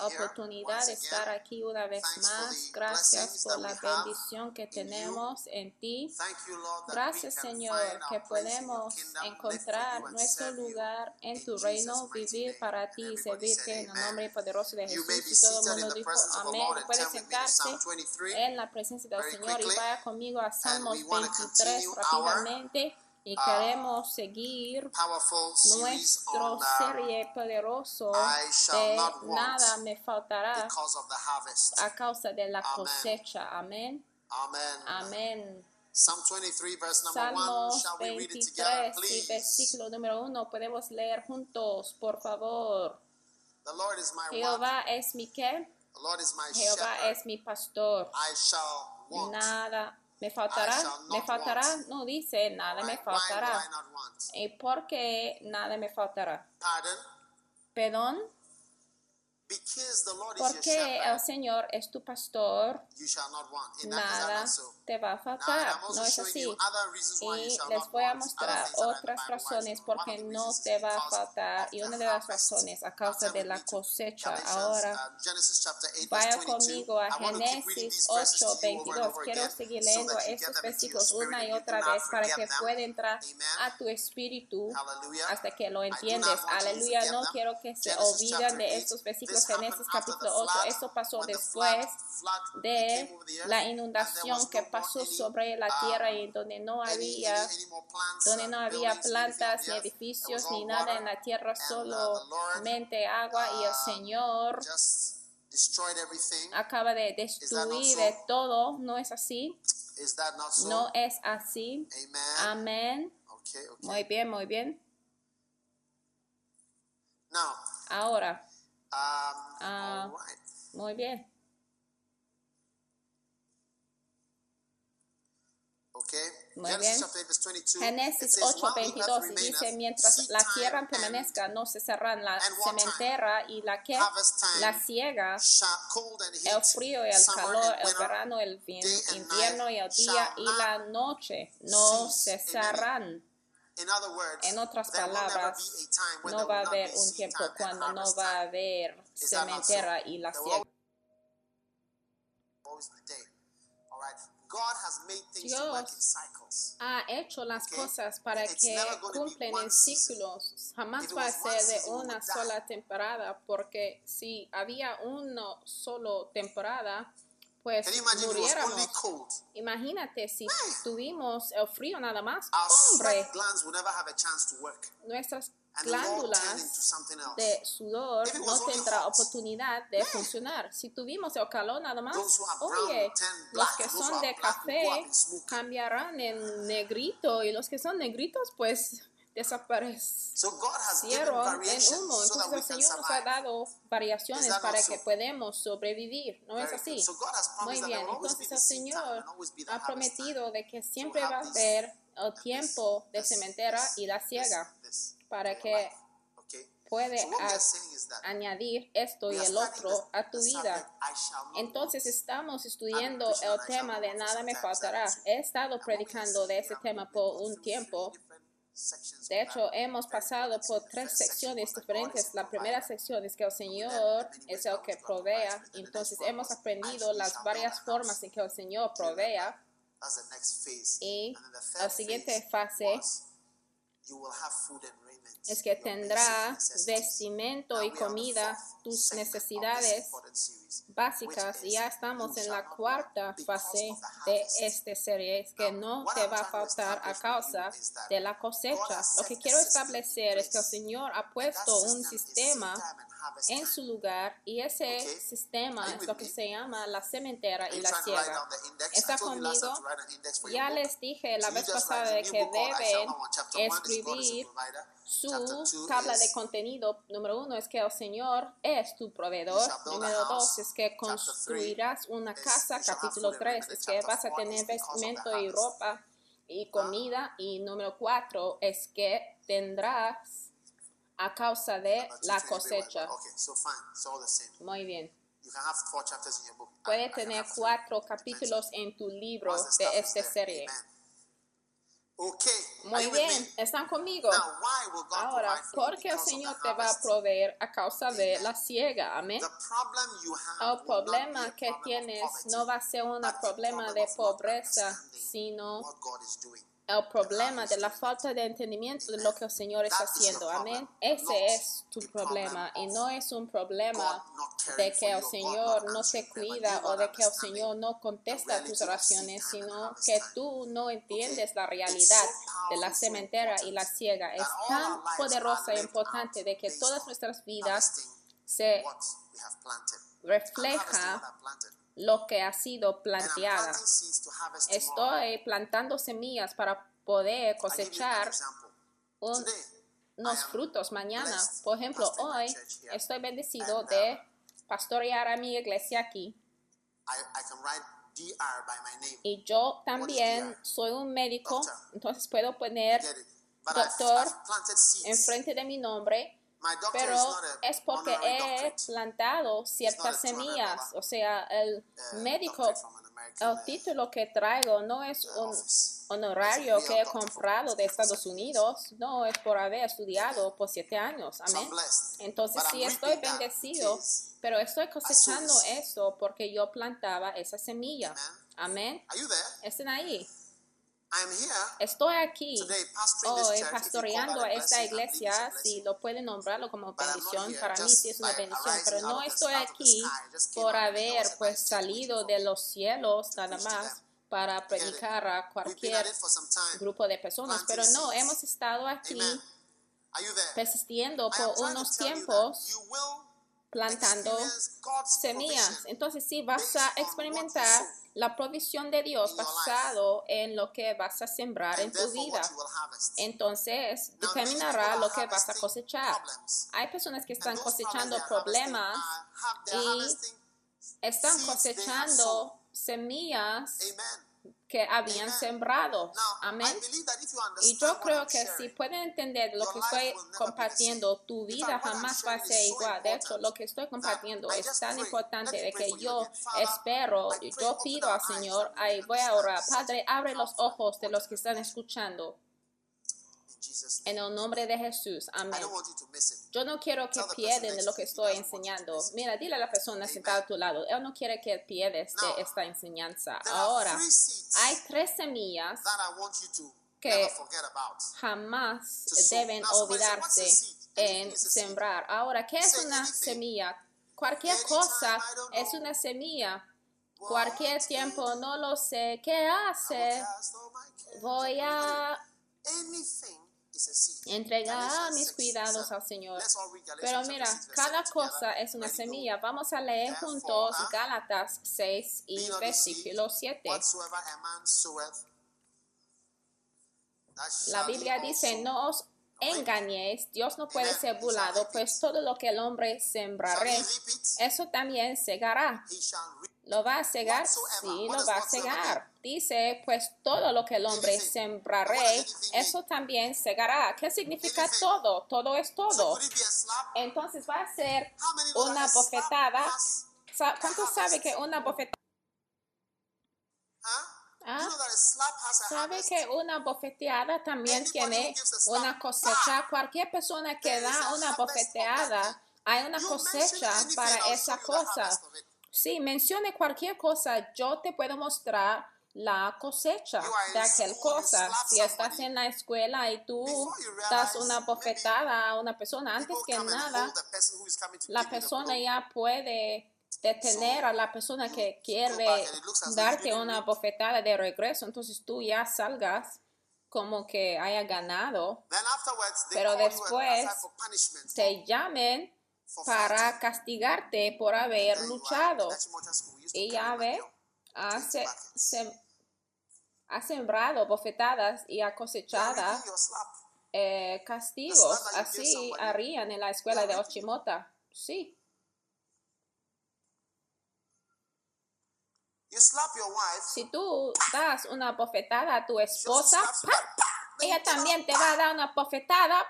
La oportunidad de estar aquí una vez más. Gracias por la bendición que tenemos en ti. Gracias, Señor, que podemos encontrar nuestro lugar en tu reino, vivir para ti y servirte en el nombre poderoso de Jesús. Y todo el mundo dijo amén. Puede sentarse en la presencia del Señor y vaya conmigo a Salmos 23 rápidamente y queremos seguir nuestro serie poderoso de nada me faltará a causa de la cosecha. Amén. Amén. Salmos 23 y versículo número 1 podemos leer juntos, por favor. Jehová es mi qué? Jehová es mi pastor. Nada ¿Me faltará? ¿Me faltará? No dice nada me faltará. ¿Y por qué nada me faltará? Perdón. Porque el Señor es tu pastor, nada te va a faltar. No es así. Y les voy a mostrar otras razones porque no te va a faltar. Y una de las razones a causa de la cosecha. Ahora, vaya conmigo a Génesis 8, 22. Quiero seguir leyendo estos versículos una y otra vez para que pueda entrar a tu espíritu hasta que lo entiendes. Aleluya. No quiero que se olviden de estos versículos Génesis capítulo 8. Esto pasó después de la inundación que pasó sobre la um, tierra y donde no había, donde no había plantas ni edificios ni nada en la tierra, uh, solamente agua y el Señor acaba de destruir de todo. ¿No es así? No es así. Amén. Muy bien, muy bien. Ahora, Ah, muy bien. Muy bien. Génesis 8:22 dice, mientras la tierra permanezca, no cesarán la sementera y la que la ciega, el frío y el calor, el verano, el invierno y el día y la noche no cesarán. En otras palabras, no va a haber un tiempo cuando no va a haber cementera y la ciega. Dios ha hecho las cosas para que cumplen en ciclos. Jamás va a ser de una sola temporada, porque si había una sola temporada, pues muriéramos. Imagínate si tuvimos el frío nada más. Hombre, nuestras glándulas de sudor no tendrá oportunidad de funcionar. Si tuvimos el calor nada más, oye, los que son de café cambiarán en negrito y los que son negritos, pues desaparecieron en humo. Entonces el Señor nos ha dado variaciones para que podamos sobrevivir. ¿No es así? Muy bien. Entonces el Señor ha prometido de que siempre va a haber el tiempo de cementera y la ciega para que puede añadir esto y el otro a tu vida. Entonces estamos estudiando el tema de nada me faltará. He estado predicando de ese tema por un tiempo de hecho, hemos pasado por tres secciones diferentes. La primera sección es que el Señor es el que provea. Entonces, hemos aprendido las varias formas en que el Señor provea. Y la siguiente fase es que tendrás vestimento y comida, tus necesidades básicas. Y ya estamos en la cuarta fase de esta serie, es que no te va a faltar a causa de la cosecha. Lo que quiero establecer es que el Señor ha puesto un sistema en su lugar y ese sistema es lo que se llama la cementera y la ciega. ¿Está conmigo? Ya les dije la vez pasada de que deben escribir su tabla de contenido. Número uno es que el Señor es tu proveedor. Número dos es que construirás una casa. Capítulo tres es que vas a tener vestimento y ropa y comida. Y número cuatro es que tendrás a causa de la cosecha. Muy bien. Puede tener cuatro capítulos en tu libro de esta serie. Muy bien, ¿están conmigo? Ahora, ¿por qué el Señor te va a proveer a causa de la ciega? Amén. El problema que tienes no va a ser un problema de pobreza, sino el problema de la falta de entendimiento de lo que el Señor está haciendo. Amén. Ese es tu problema y no es un problema de que el Señor no te cuida o de que el Señor no contesta tus oraciones, sino que tú no entiendes la realidad de la cementera y la ciega. Es tan poderosa e importante de que todas nuestras vidas se refleja lo que ha sido planteada. Estoy plantando semillas para poder cosechar unos frutos mañana. Por ejemplo, hoy estoy bendecido de pastorear a mi iglesia aquí. Y yo también soy un médico, entonces puedo poner doctor enfrente de mi nombre pero es porque he plantado ciertas semillas. O sea, el médico, el título que traigo no es un honorario que he comprado de Estados Unidos, no es por haber estudiado por siete años. Amén. Entonces sí estoy bendecido, pero estoy cosechando eso porque yo plantaba esa semilla. Amén. ¿Están ahí? Estoy aquí. hoy pastoreando a esta iglesia, si lo pueden nombrarlo como bendición, para mí sí es una bendición, pero no estoy aquí por haber pues salido de los cielos nada más para predicar a cualquier grupo de personas, pero no, hemos estado aquí persistiendo por unos tiempos plantando semillas. Entonces sí vas a experimentar la provisión de Dios basado en lo que vas a sembrar en tu vida. Entonces, determinará lo que vas a cosechar. Hay personas que están cosechando problemas y están cosechando semillas que habían sembrado. Amén. Y yo creo que si pueden entender lo que estoy compartiendo, tu vida jamás va a ser igual. De hecho, lo que estoy compartiendo es tan importante de que yo espero, yo pido al Señor, ahí voy a orar. Padre, abre los ojos de los que están escuchando. En el nombre de Jesús. Amén. Yo no quiero que pierden de lo que estoy enseñando. Mira, dile a la persona sentada a tu lado. Él no quiere que pierdes de esta enseñanza. Ahora, hay tres semillas que jamás deben olvidarse en sembrar. Ahora, ¿qué es una semilla? Cualquier cosa es una semilla. Cualquier tiempo, no lo sé. ¿Qué hace? Voy a entregar mis cuidados al Señor. Pero mira, cada cosa es una semilla. Vamos a leer juntos Gálatas 6 y versículo 7. La Biblia dice, no os engañéis, Dios no puede ser burlado, pues todo lo que el hombre sembraré, eso también segará. ¿Lo va a cegar? Sí, lo va a cegar. Dice, pues todo lo que el hombre sembraré, eso también segará. ¿Qué significa todo? Todo es todo. Entonces va a ser una bofetada. ¿Cuánto sabe que una bofetada? ¿Ah? ¿Sabe que una bofeteada también tiene una cosecha? Cualquier persona que da una bofeteada, hay una cosecha para esa cosa. Sí, mencione cualquier cosa, yo te puedo mostrar la cosecha de aquel cosa. Si estás en la escuela y tú das una bofetada a una persona, antes que nada, la persona ya puede detener a la persona que quiere darte una bofetada de regreso. Entonces tú ya salgas como que haya ganado. Pero después te llamen para castigarte por haber luchado. Y Yahvé hace, ha sembrado bofetadas y ha cosechado eh, castigos. Así harían en la escuela de Ochimota. Sí. Si tú das una bofetada a tu esposa ella también te va a dar una bofetada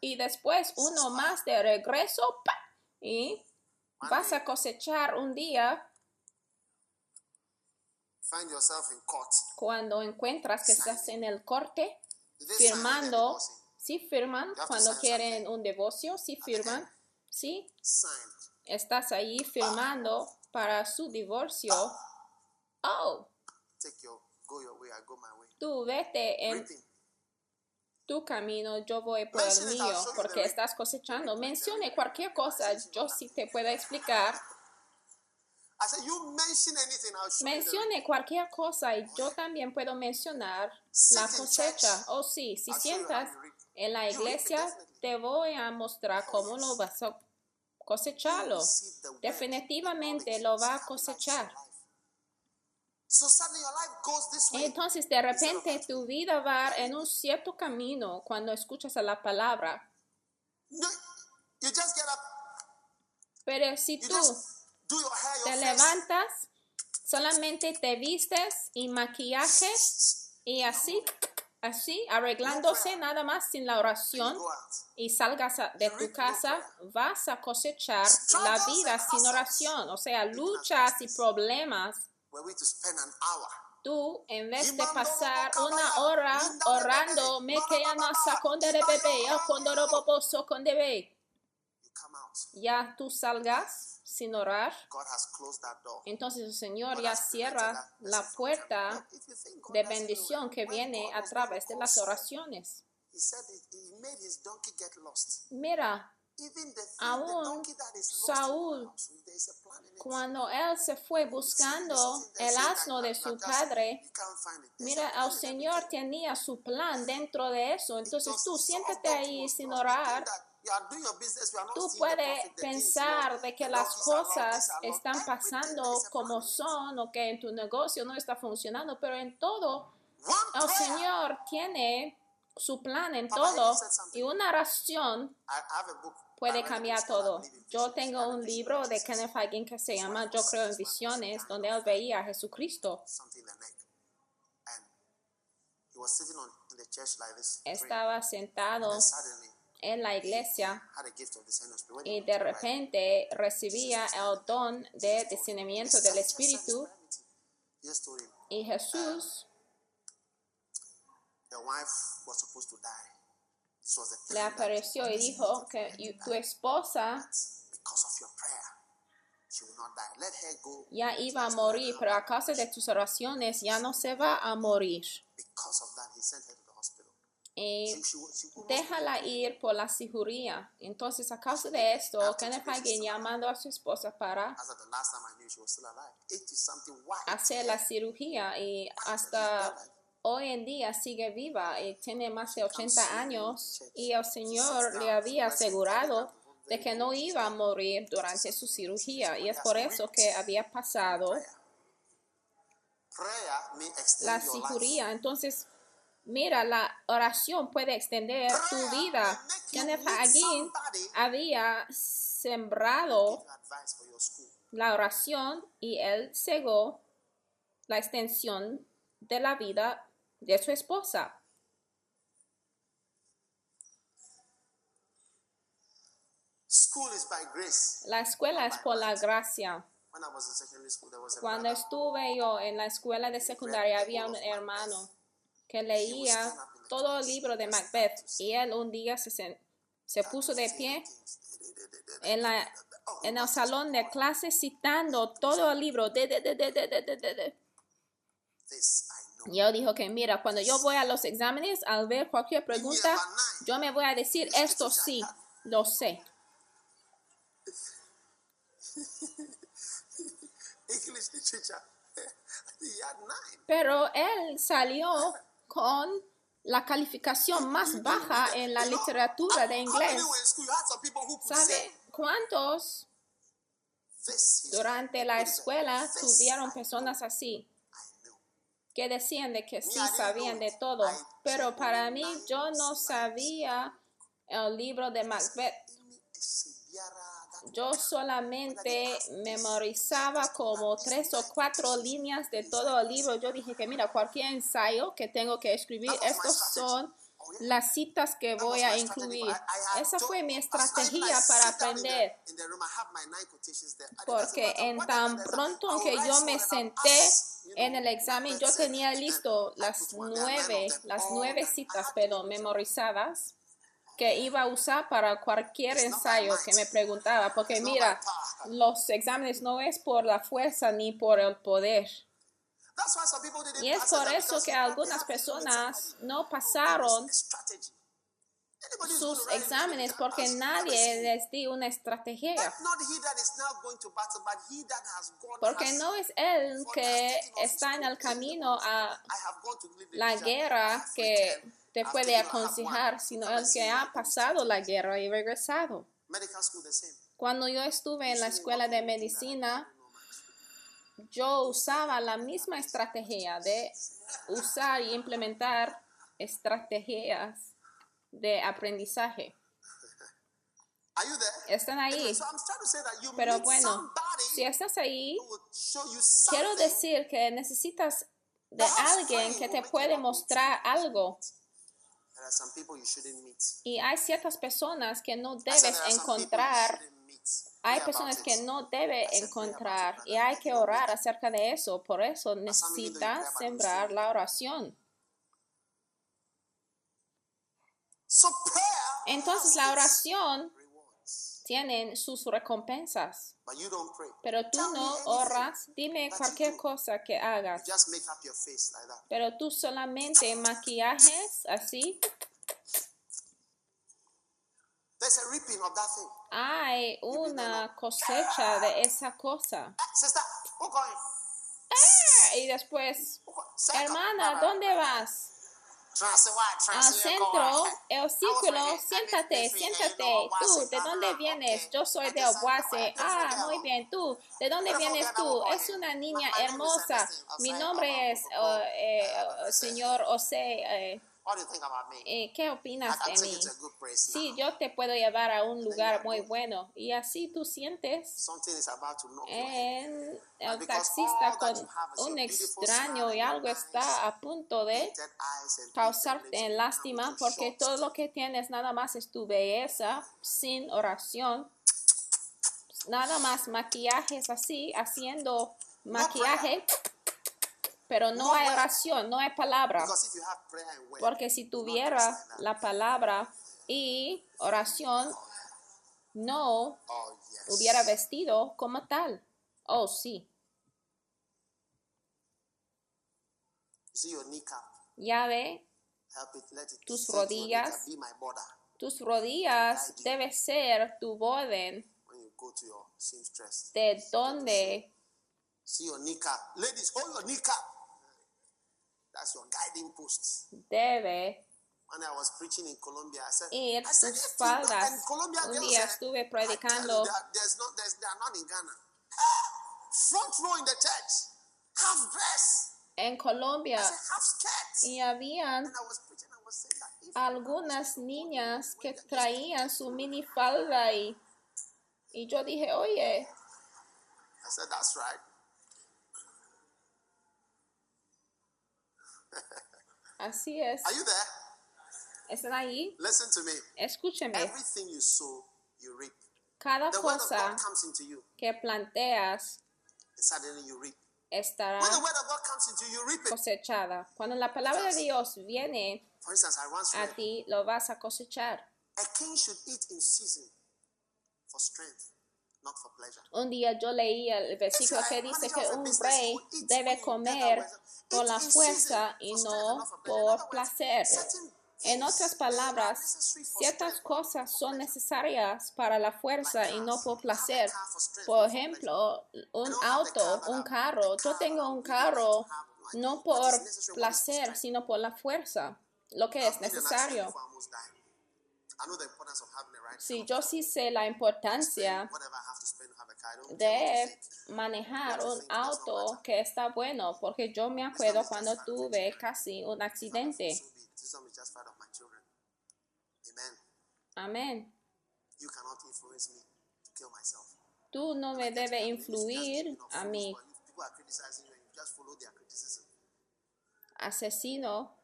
y después uno más de regreso y vas a cosechar un día cuando encuentras que estás en el corte firmando, si ¿sí firman cuando quieren un divorcio, si ¿sí firman, si ¿sí? estás ahí firmando para su divorcio. Oh, tú vete en tu camino, yo voy por el mío, porque estás cosechando. Mencione cualquier cosa, yo sí te puedo explicar. Mencione cualquier cosa y yo también puedo mencionar la cosecha. Oh, sí, si sientas en la iglesia, te voy a mostrar cómo lo vas a cosecharlo. Definitivamente lo va a cosechar. Entonces de repente tu vida va en un cierto camino cuando escuchas a la palabra. Pero si tú te levantas, solamente te vistes y maquillaje y así, así, arreglándose nada más sin la oración y salgas de tu casa, vas a cosechar la vida sin oración. O sea, luchas y problemas. Tú, en vez de pasar una hora orando, me ya tú salgas sin orar, entonces el Señor ya cierra la puerta de bendición que viene a través de las oraciones. Mira, Aún Saúl, cuando él se fue buscando el asno de su padre, mira, el Señor tenía su plan dentro de eso. Entonces tú siéntate ahí sin orar. Tú puedes pensar de que las cosas están pasando como son o que en tu negocio no está funcionando, pero en todo el Señor tiene su plan en todo y una oración puede cambiar todo. Yo tengo un libro de Kenneth Hagin que se llama Yo creo en visiones, donde él veía a Jesucristo. Estaba sentado en la iglesia y de repente recibía el don de discernimiento del Espíritu y Jesús le apareció y dijo que tu esposa ya iba a morir, pero a causa de tus oraciones ya no se va a morir. Y déjala ir por la cirugía. Entonces, a causa de esto, Kenneth Hagin llamando a su esposa para hacer la cirugía y hasta hoy en día sigue viva y tiene más de 80 años y el Señor le había asegurado de que no iba a morir durante su cirugía y es por eso que había pasado la cirugía. Entonces, mira, la oración puede extender tu vida. Kenneth Hagin había sembrado la oración y él cegó la extensión de la vida de su esposa. School is by grace. La escuela es por la gracia. When I was in secondary school, there was a Cuando estuve yo en la escuela de secundaria había un hermano que leía todo el libro de Macbeth y él un día se, se puso de pie en, la, en el salón de clase citando todo el libro. De, de, de, know. Yo dijo que mira, cuando yo voy a los exámenes, al ver cualquier pregunta, yo me voy a decir esto sí, lo sé. Pero él salió con la calificación más baja en la literatura de inglés. ¿Sabe cuántos durante la escuela tuvieron personas así. Que decían de que sí sabían de todo? Pero para mí yo no sabía el libro de Macbeth. Yo solamente memorizaba como tres o cuatro líneas de todo el libro. Yo dije que mira, cualquier ensayo que tengo que escribir, estos son las citas que voy a incluir. Esa fue mi estrategia para aprender. Porque en tan pronto que yo me senté en el examen, yo tenía listo las nueve, las nueve citas, pero memorizadas que iba a usar para cualquier ensayo que me preguntaba. Porque mira, los exámenes no es por la fuerza ni por el poder. Y es por eso que algunas personas no pasaron sus exámenes porque nadie les dio una estrategia. But not he that is now going to battle, but he that has gone Porque no es él que está en el camino a la guerra que te puede aconsejar, sino el que ha pasado la guerra y regresado. Cuando yo estuve en la escuela de medicina, yo usaba la misma estrategia de usar y implementar estrategias de aprendizaje. Are you there? Están ahí. Anyway, so I'm trying to say that you Pero bueno, si estás ahí, quiero decir que necesitas de alguien que te puede mostrar algo. There are some people you shouldn't meet. Y hay ciertas personas que no debes encontrar. Hay personas que no debe encontrar y hay que orar acerca de eso. Por eso it, sembrar la oración. Entonces la oración rewards. tiene sus recompensas. But you don't pray. Pero tú no oras, dime cualquier cosa que hagas. Pero tú solamente maquillajes así. There's a reaping of that thing. Hay una cosecha de esa cosa. Sister, who going? Ah, Y después, hermana, ¿dónde vas? Al centro, el círculo, siéntate, siéntate. Tú, ¿de dónde vienes? Yo soy de Obuase. Ah, muy bien. Tú, ¿de dónde vienes tú? Es una niña hermosa. Mi nombre es eh, eh, señor Ose. eh, What do you think about me? eh, ¿Qué opinas de mí? Sí, yo te puedo llevar a un lugar muy bueno. Y así tú sientes el because taxista con un extraño y algo está a punto de causarte en lástima porque todo lo que tienes nada más es tu belleza sin oración. Nada más maquillajes así, haciendo maquillaje, pero no hay oración, no hay palabra. Porque si tuviera la palabra y oración, no oh hubiera vestido como tal. Oh, sí. Ya ve, Tus rodillas. tus rodillas debe ser tu seamstress. de donde See your kneecap. Ladies, hold your kneecap. That's your guiding post. debe When I was preaching in Colombia, I said, ir I tus faldas. Colombia Un día said, estuve I predicando there's not, there's, they are not in Ghana. Ah, Front row in the church, half dress, en I Colombia said, half skirt. y habían And I was preaching, I was saying that if algunas niñas que traían su minifalda y, y yo dije, oye, I said, that's right. Así es. Are you there? ¿Están ahí? Listen to me. Escúcheme, Everything you sow, you reap. cada The word of cosa God comes into you, que planteas suddenly you reap. estará When the word of God comes into you, you reap it. cosechada. Cuando la palabra de Dios viene For instance, I once a read, ti, lo vas a cosechar. a king should eat in season for strength. Un día yo leí el versículo que dice que un rey debe comer por la fuerza y no por placer. En otras palabras, ciertas cosas son necesarias para la fuerza y no por placer. Por ejemplo, un auto, un carro. Yo tengo un carro no por placer, sino por la fuerza, lo que es necesario. Sí, yo sí sé la importancia de manejar un auto que está bueno, porque yo me acuerdo cuando tuve casi un accidente. Amén. Tú no me debes influir a mí, asesino.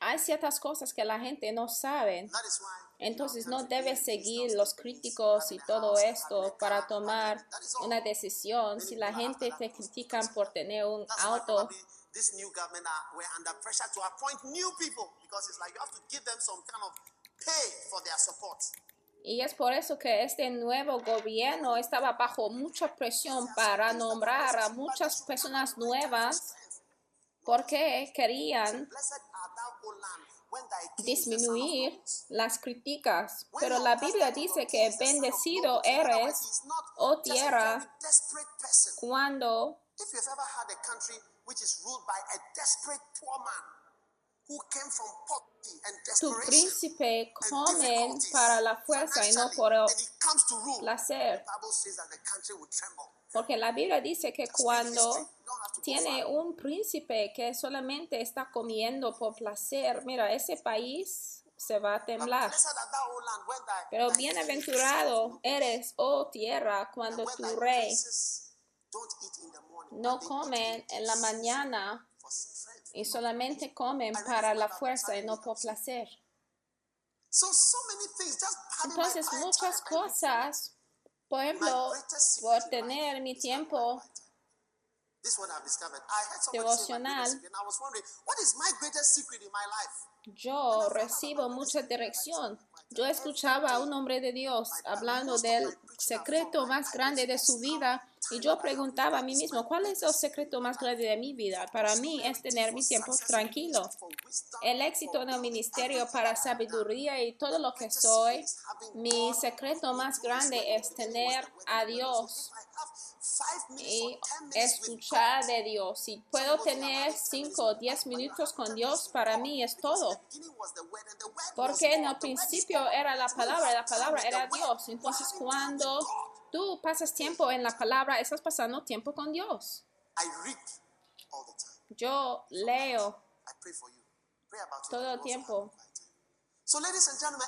Hay ciertas cosas que la gente no sabe. Entonces no debes seguir los críticos y todo esto para tomar una decisión. Si la gente te critica por tener un auto, support. Y es por eso que este nuevo gobierno estaba bajo mucha presión para nombrar a muchas personas nuevas porque querían disminuir las críticas. Pero la Biblia dice que bendecido eres, oh tierra, cuando tu príncipe come para la fuerza y no por el placer. Porque la Biblia dice que cuando tiene un príncipe que solamente está comiendo por placer, mira, ese país se va a temblar. Pero bienaventurado eres, oh tierra, cuando tu rey no come en la mañana y solamente comen para la fuerza y no por placer. Entonces muchas cosas, por ejemplo, por tener mi tiempo devocional, yo recibo mucha dirección. Yo escuchaba a un hombre de Dios hablando del secreto más grande de su vida y yo preguntaba a mí mismo, ¿cuál es el secreto más grande de mi vida? Para mí es tener mi tiempo tranquilo. El éxito en el ministerio para sabiduría y todo lo que soy, mi secreto más grande es tener a Dios y escuchar de Dios. Si puedo tener 5 o 10 minutos con Dios, para mí es todo. Porque en el principio era la palabra, la palabra era Dios. Entonces cuando tú pasas tiempo en la palabra, estás pasando tiempo con Dios. Yo leo todo el tiempo.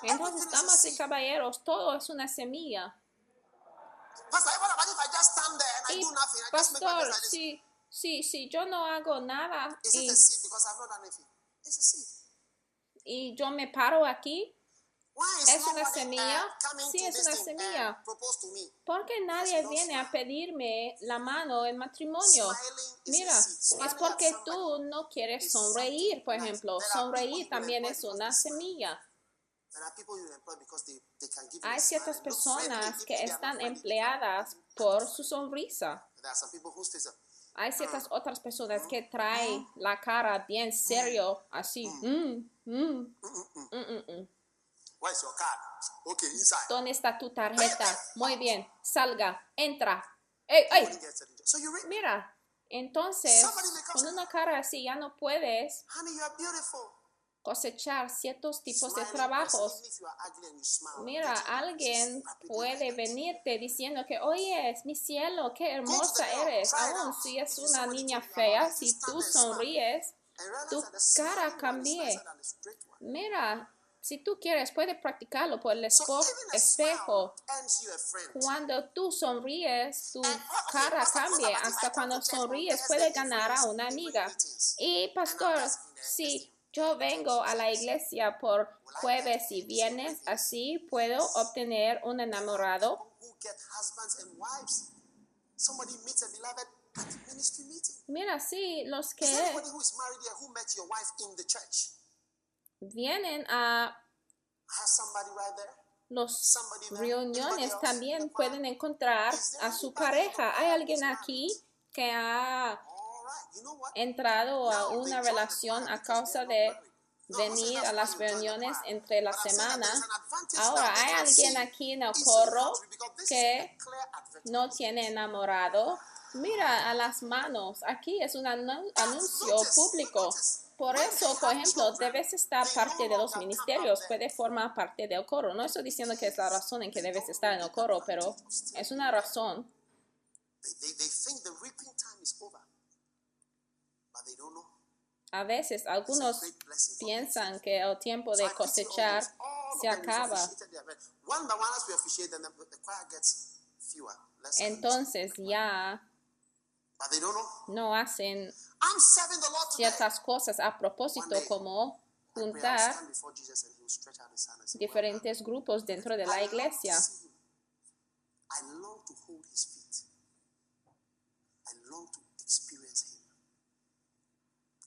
Entonces, damas y caballeros, todo es una semilla. Y, pastor, si, si, si yo no hago nada y, y yo me paro aquí, ¿Es una semilla? Sí, es una semilla. Porque nadie viene a pedirme la mano en matrimonio. Mira, es porque tú no quieres sonreír, por ejemplo. Sonreír también es una semilla. Hay ciertas personas que están empleadas por su sonrisa. Hay ciertas otras personas que traen la cara bien serio, así. Mm, mm, mm, ¿Dónde está tu tarjeta? Muy bien, salga, entra. Mira, entonces, con una cara así ya no puedes cosechar ciertos tipos de trabajos. Mira, alguien puede venirte diciendo que, oye, es mi cielo, qué hermosa eres. Aún si es una niña fea, si tú sonríes, tu cara cambie. Mira, si tú quieres, puedes practicarlo por el espejo. Cuando tú sonríes, tu cara cambia. Hasta cuando sonríes, puedes ganar a una amiga. Y pastor, si yo vengo a la iglesia por jueves y viernes, así puedo obtener un enamorado. Mira, sí, los que vienen a Los reuniones también The pueden encontrar a su pareja. ¿Hay alguien aquí que ha Entrado a una relación a causa de venir a las reuniones entre la semana? Ahora, ¿hay alguien aquí en el corro que no tiene enamorado? Mira a las manos. Aquí es un anu- anuncio público. Por eso, por ejemplo, debes estar parte de los ministerios, puede formar parte del coro. No estoy diciendo que es la razón en que debes estar en el coro, pero es una razón. A veces algunos piensan que el tiempo de cosechar se acaba. Entonces ya no hacen ciertas cosas a propósito como juntar diferentes grupos dentro de "Well la done." I long to iglesia. I long to hold his feet. I long to experience him.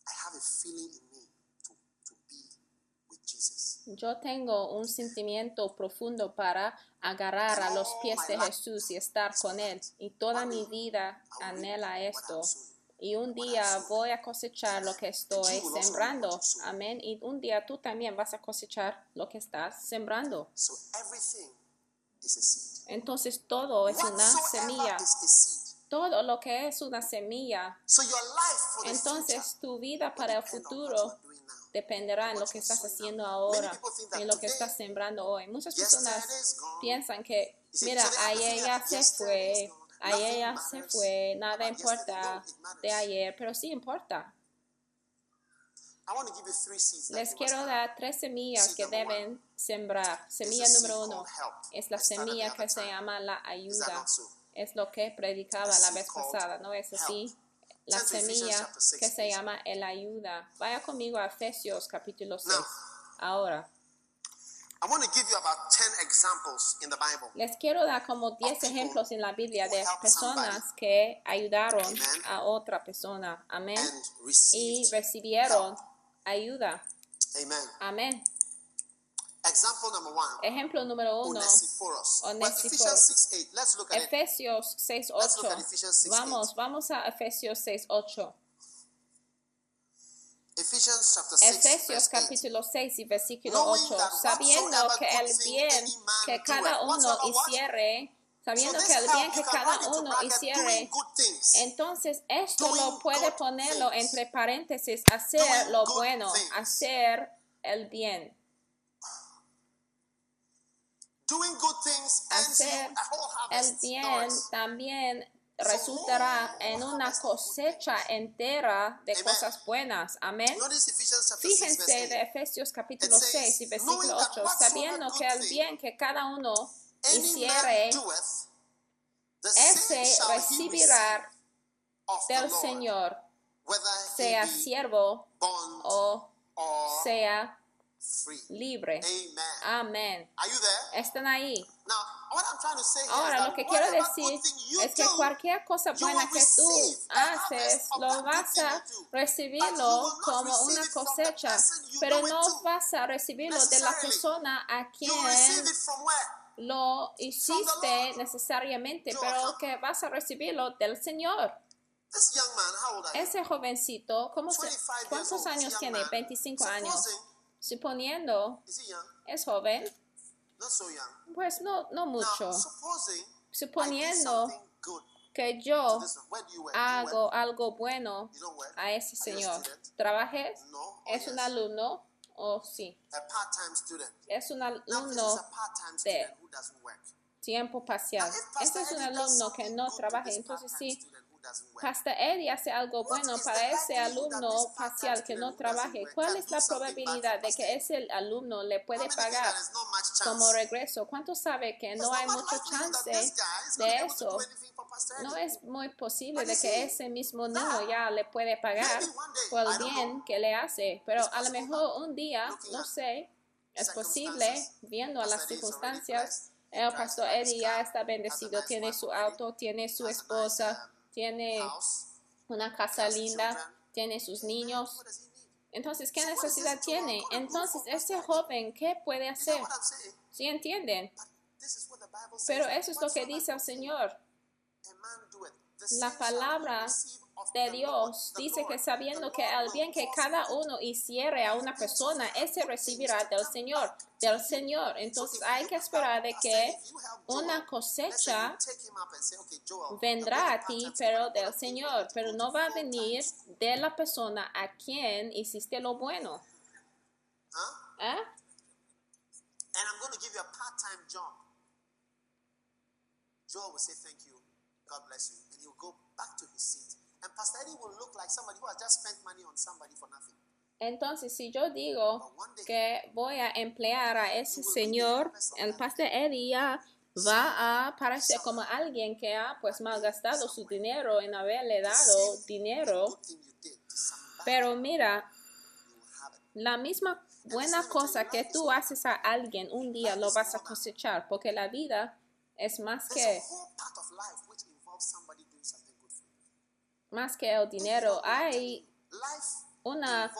I have a feeling in me to, to be with Jesus. Yo tengo un sentimiento profundo para agarrar a los pies de Jesús y estar con Él. Y toda mi vida anhela esto. Y un día voy a cosechar lo que estoy sembrando. Amén. Y un día tú también vas a cosechar lo que estás sembrando. Entonces todo es una semilla. Todo lo que es una semilla. Entonces tu vida para el futuro dependerá en lo que estás haciendo ahora, en lo que estás sembrando hoy. Muchas personas piensan que, mira, ayer ya se fue, ayer ya se fue, nada importa de ayer, pero sí importa. Les quiero dar tres semillas que deben sembrar. Semilla número uno es la semilla que se llama la ayuda. Es lo que predicaba la vez pasada, ¿no es así? La semilla que se llama el ayuda. Vaya conmigo a Efesios capítulo 6. Now, Ahora, I want to give you about 10 examples in the Bible. les quiero dar como 10 people ejemplos en la Biblia de personas que ayudaron Amen. a otra persona. Amén. Y recibieron ayuda. Amén. Example number one. Ejemplo número uno. Onesiphorus. Well, Onesiphorus. Ephesians 6 8. Let's look at it. Efesios 6, Let's look 8. at Ephesians 6, Vamos, vamos a Efesios 6, 8. Ephesians chapter 6. Efesios verse 8. capítulo 6 y versículo Knowing 8, that sabiendo que el bien que cada uno hiciere, sabiendo que el bien que cada uno hiciere, entonces esto lo puede ponerlo entre paréntesis, hacer lo bueno, hacer el bien, Doing good things ends you hacer el bien también resultará en una cosecha entera de cosas buenas. Amén. Notice Ephesians chapter 6 verse Fíjense 8. de Efesios capítulo It says, 6 y versículo "Knowing that 8, whatsoever sabiendo que el bien que cada uno hiciere, ese recibirá del Señor, sea siervo o sea. Libre. Amen. Amén. Are you there? Están ahí. Ahora lo que quiero decir es que cualquier cosa buena que tú haces, lo vas a recibirlo como una cosecha, pero no vas a recibirlo de la persona a quien lo hiciste necesariamente, pero que vas a recibirlo del Señor. Ese jovencito, ¿cómo se- 25 years ¿cuántos años tiene? man. 25 años. Suponiendo, es joven, young. pues no, no mucho. Suponiendo que yo hago algo bueno a ese señor. ¿Trabajes? Oh, ¿Es un alumno? ¿O sí? Part-time student. Es un alumno de tiempo parcial. Este es un alumno que no trabaja. Entonces sí, Pastor Eddie hace algo bueno para ese alumno parcial que no trabaje. ¿Cuál es la probabilidad de que ese alumno le puede pagar como regreso? ¿Cuánto sabe que no hay mucho chance de eso? No es muy posible de que ese mismo niño ya le puede pagar por el bien que le hace, pero a lo mejor un día, no sé, es posible, viendo a las circunstancias, el drives pastor Eddie ya está bendecido, tiene su auto, tiene su esposa, tiene una casa linda, tiene sus niños. Entonces, ¿qué necesidad tiene? Entonces, Eddie. joven, ¿qué puede hacer? ¿Sí entienden? Pero eso es lo que dice el Señor. La palabra de Dios dice que sabiendo que el bien will que cada uno hiciere a una persona, ese recibirá del Señor, del Señor. Entonces hay que esperar de que una cosecha vendrá a ti, pero del Señor, pero no va a venir de la persona a quien hiciste lo bueno. ¿Eh? And I'm going to give you a part-time job. Joel will say thank you, God bless you, and he'll go back to his seat. And Pastor Eddie will look like somebody who has just spent money on somebody for nothing. Entonces, si yo digo que voy a emplear a ese señor, el pastor Eddie ya va a parecer como alguien que ha pues malgastado su dinero en haberle dado dinero. Pero mira, la misma buena cosa que tú haces a alguien, un día lo vas a cosechar, porque la vida es más que, a whole part of life which involves somebody doing something good for you. Más que el dinero. Hay una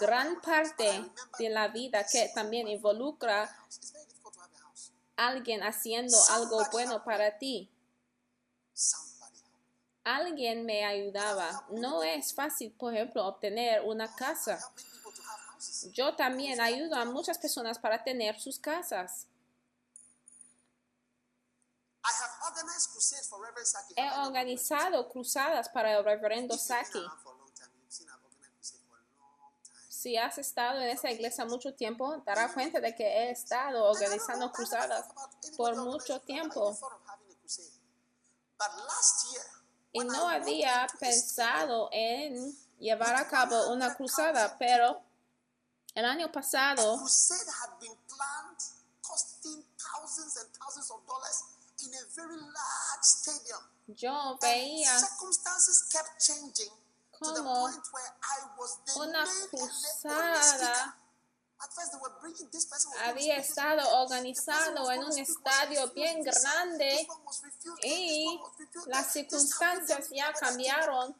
gran parte de la vida que también involucra alguien haciendo algo bueno para ti. Alguien me ayudaba. No es fácil, por ejemplo, obtener una casa. Yo también ayudo a muchas personas para tener sus casas. He organizado cruzadas para el reverendo Saki. Si has estado en esa iglesia mucho tiempo, dará cuenta de que he estado organizando cruzadas por mucho tiempo. y no había pensado en llevar a cabo una cruzada, pero el año pasado in a very large stadium. yo veía circumstances kept changing to the como point where I was the una cruzada había estado organizado en un estadio bien grande y las circunstancias ya cambiaron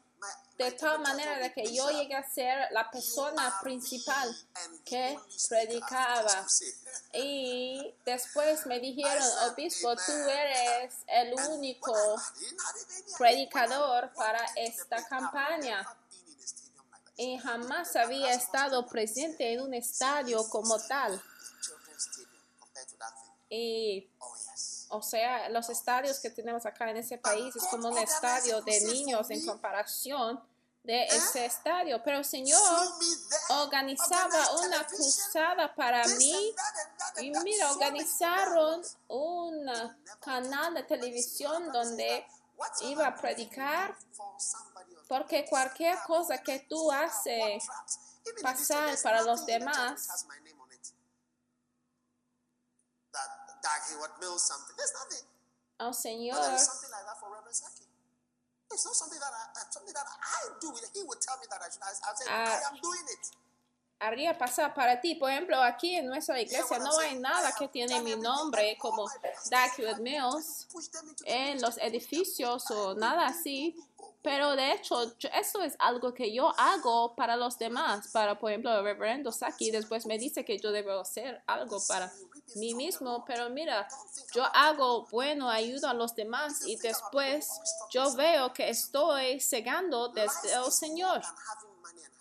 de tal manera que yo "Bishop, llegué a ser la persona principal que predicaba. after this crusade." y después me dijeron, obispo, tú eres el único predicador para esta campaña. y jamás había estado presente en un estadio como tal. Y. o sea, los estadios que tenemos acá en ese país es como un estadio de niños en comparación de ese estadio. Pero el Señor organizaba una cruzada para mí Y mira, organizaron un canal de televisión donde iba a predicar, porque cualquier cosa que tú haces pasar para los demás. which has my name on it. Dag Hayward Mills something. There's nothing. al But there Señor, is something like that for Reverend Saki. It's not something that I, uh, something that I do. He would tell me that I should. I, say, Ah. I am doing it. haría pasar para ti. Por ejemplo, aquí en nuestra iglesia no hay nada que tiene mi nombre como Dag Hewitt Mills en los edificios o nada así. Pero de hecho, eso es algo que yo hago para los demás. Para, por ejemplo, el reverendo Saki después me dice que yo debo hacer algo para mí mismo. Pero mira, yo hago bueno, ayudo a los demás y después yo veo que estoy cegando desde el Señor.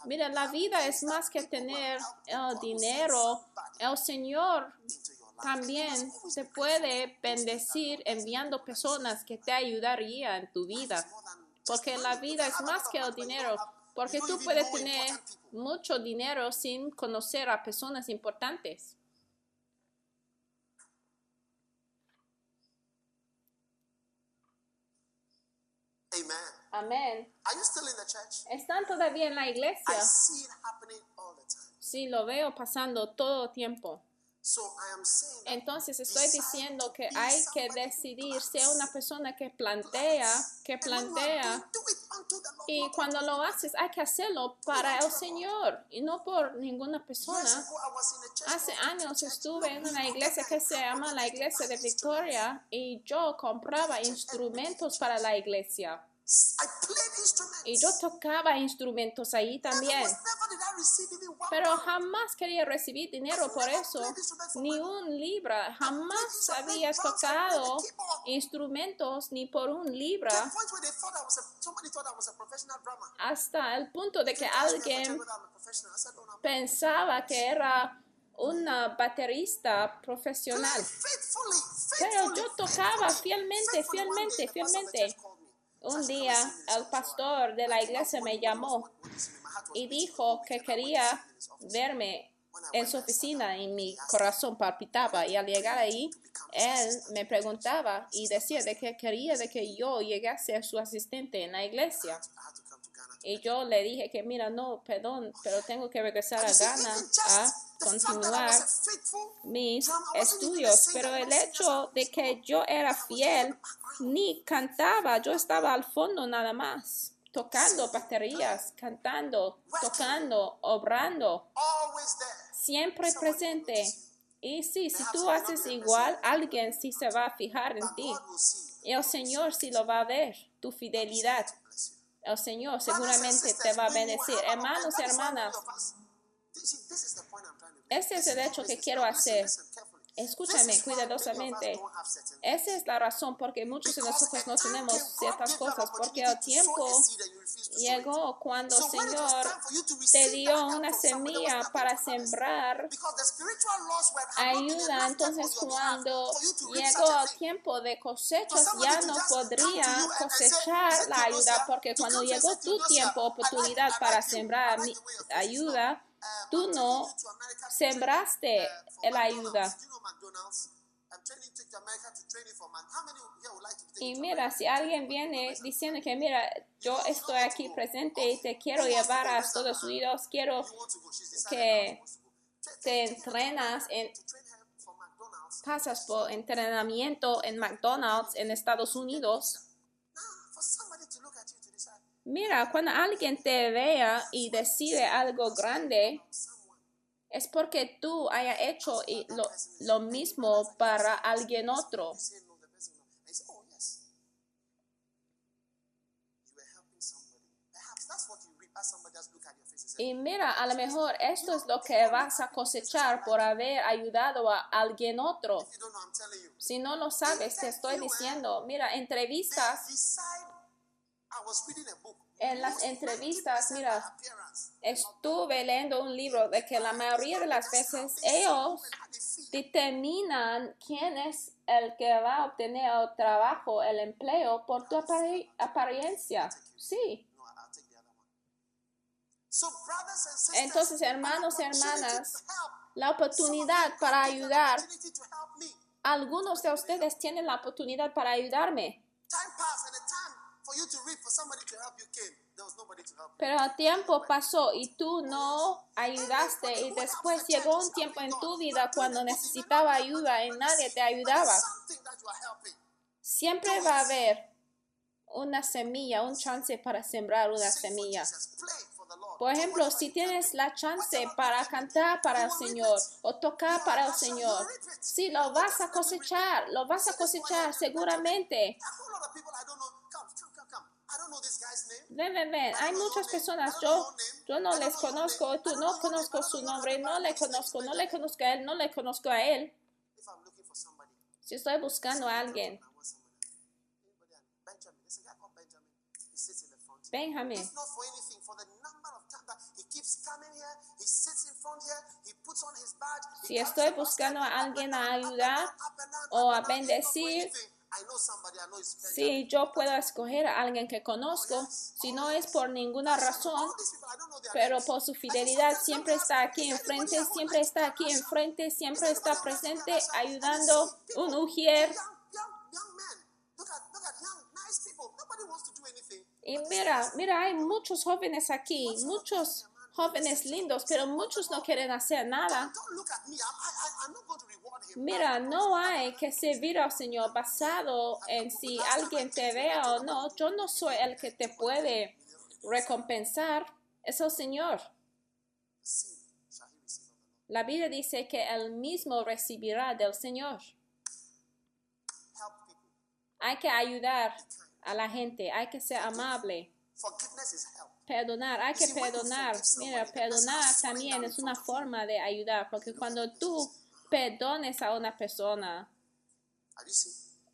Mira, la vida es más que tener el dinero. El Señor también te puede bendecir enviando personas que te ayudarían en tu vida. Porque la vida es más que el dinero. Porque tú puedes tener mucho dinero sin conocer a personas importantes. Amen. Amén. Are you still in the church? ¿Están todavía en la I iglesia? see it happening all the time. Sí, lo veo pasando todo el tiempo. So I am saying that Entonces estoy diciendo que hay que decidir ser una persona que plantea, que plantea. Y cuando lo haces hay que hacerlo para el Señor y no por ninguna persona. Hace años estuve en una iglesia que se llama la Iglesia de Victoria y yo compraba instrumentos para la iglesia. Y yo tocaba instrumentos ahí también. Pero jamás quería recibir dinero por eso, ni un libra. Jamás había tocado instrumentos ni por un libra. Hasta el punto de que alguien pensaba que era una baterista profesional. Pero yo tocaba fielmente, fielmente, fielmente. Un día el pastor de la iglesia me llamó y dijo que quería verme en su oficina y mi corazón palpitaba. Y al llegar ahí él me preguntaba y decía de que quería de que yo llegase a su asistente en la iglesia y yo le dije que mira no perdón pero tengo que regresar a Ghana a continuar mis estudios, pero el hecho de que yo era fiel, ni cantaba, yo estaba al fondo nada más, tocando baterías, cantando, tocando, obrando, Always there. siempre presente. Y sí, si tú haces igual, alguien sí se va a fijar en ti. Y el Señor sí lo va a ver, tu fidelidad. El Señor seguramente sisters, te va a bendecir. Hermanos y hermanas. Ese es el hecho que quiero hacer. Escúchame cuidadosamente. Esa es la razón porque muchos de nosotros no tenemos ciertas cosas porque el tiempo llegó cuando was Señor te dio una semilla para sembrar ayuda, entonces cuando llegó el tiempo de cosechas ya no podría cosechar "Say, la ayuda porque cuando llegó tu tiempo, oportunidad para sembrar ayuda, tú I'm no sembraste uh, la ayuda. Y mira, si alguien viene diciendo que mira, yo estoy aquí presente y te quiero llevar a Estados Unidos, quiero que te entrenas en pasas por entrenamiento en McDonald's en Estados Unidos. Mira, cuando alguien te vea y decide algo grande, es porque tú hayas hecho lo, lo mismo para alguien otro. Y mira, a lo mejor esto es lo que vas a cosechar por haber ayudado a alguien otro. Si no lo sabes, te estoy diciendo, mira, entrevistas, En las entrevistas, 90% mira, estuve leyendo un libro de que la mayoría de las veces ellos determinan quién es el que va a obtener el trabajo, el empleo, por tu apare- apariencia. Sí. Entonces, hermanos y hermanas, la oportunidad para ayudar. Algunos de ustedes tienen la oportunidad para ayudarme, pero el tiempo pasó y tú no ayudaste y después llegó un tiempo en tu vida cuando necesitaba ayuda y nadie te ayudaba. Siempre va a haber una semilla, un chance para sembrar una semilla. Por ejemplo, si tienes la chance para cantar para el Señor o tocar para el Señor, sí, lo vas a cosechar, lo vas a cosechar seguramente. Ven, ven, ven. Hay muchas personas, yo, yo no les conozco, tú no conozco su nombre, no le conozco, no le conozco a él, no le conozco a él. Si estoy buscando a alguien? Benjamin. There's a guy called Benjamin. He sits in the front. Benjamin, If not for anything, for the number of times that he keeps coming here, he sits in front here, he puts on his badge. he Si estoy buscando a alguien a ayudar o a bendecir, si yo puedo escoger a alguien que conozco, si no es por ninguna razón, pero por su fidelidad siempre está aquí enfrente, siempre está aquí enfrente, siempre está presente ayudando un ujier. Young, young, young men. Look at, look at young, nice people. Nobody wants to do anything. Y mira, mira, hay muchos jóvenes aquí, muchos jóvenes lindos, pero muchos no quieren hacer nada. Mira, no hay que servir al Señor basado en si alguien te vea o no. Yo no soy el que te puede recompensar, es el Señor. La Biblia dice que él mismo recibirá del Señor. Hay que ayudar a la gente, hay que ser amable. Perdonar, hay que perdonar. Mira, perdonar también es una forma de ayudar, porque cuando tú perdones a una persona,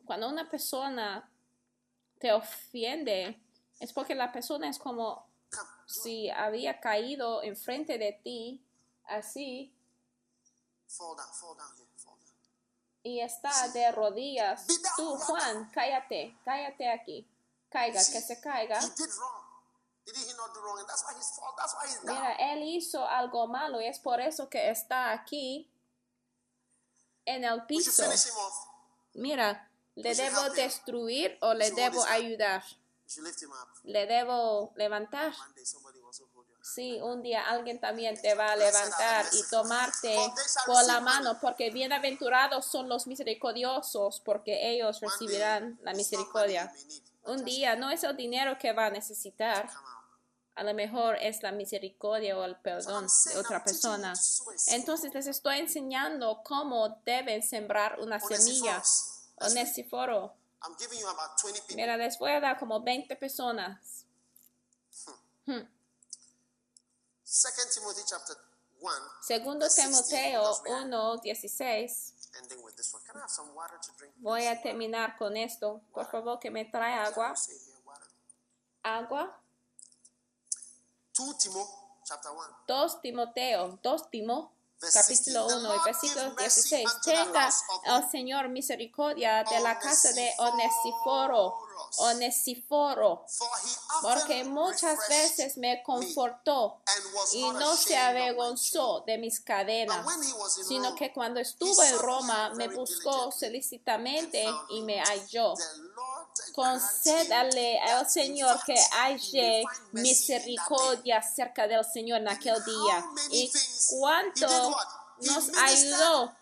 cuando una persona te ofende, es porque la persona es como si había caído enfrente de ti, así, y está de rodillas. Tú, Juan, cállate, cállate aquí. Caiga, que se caiga. He did wrong. Did he not do wrong? And that's why he's fall. That's why he's down. Mira, él hizo algo malo y es por eso que está aquí en el should piso. Mira, ¿le should debo destruir o le debo ayudar? ¿Le debo levantar? Sí, un día alguien también te va a levantar y tomarte por la mano, porque bienaventurados son los misericordiosos, porque ellos recibirán la misericordia. Un día no es el dinero que va a necesitar. A lo mejor es la misericordia o el perdón de otra persona. Entonces les estoy enseñando cómo deben sembrar una semilla. Onesiphorus. Let's read. Onesíforo. I'm giving you about 20 people. Mira, les voy a dar como 20 personas. Chapter 1. Segundo verse 16, Timoteo because we are 1, 16. Ending with this one. Can I have some water to drink? Voy a terminar con esto. Por favor, que me trae agua. Agua. 2 Timothy chapter 1. 2 Timoteo, 2 Timo, Verse capítulo 16. 1 y versículo give mercy 16. unto the Tenga el Señor misericordia de la casa de Onesíforo. Onesíforo. Porque muchas veces me confortó y no se avergonzó de mis cadenas, sino que cuando estuvo en Roma me buscó solicitamente y me. halló. Concédale al Señor que halle misericordia cerca del Señor en aquel día. Y cuánto nos ayudó.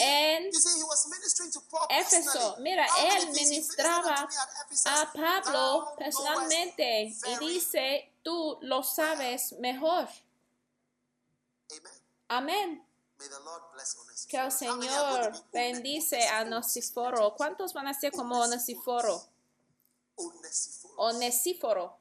En Éfeso. Mira, él ministraba a Pablo personalmente y dice, tú lo sabes mejor. Amén. Que el Señor be bendice a Onesíforo. ¿Cuántos van a ser como Onesíforo? Onesíforo.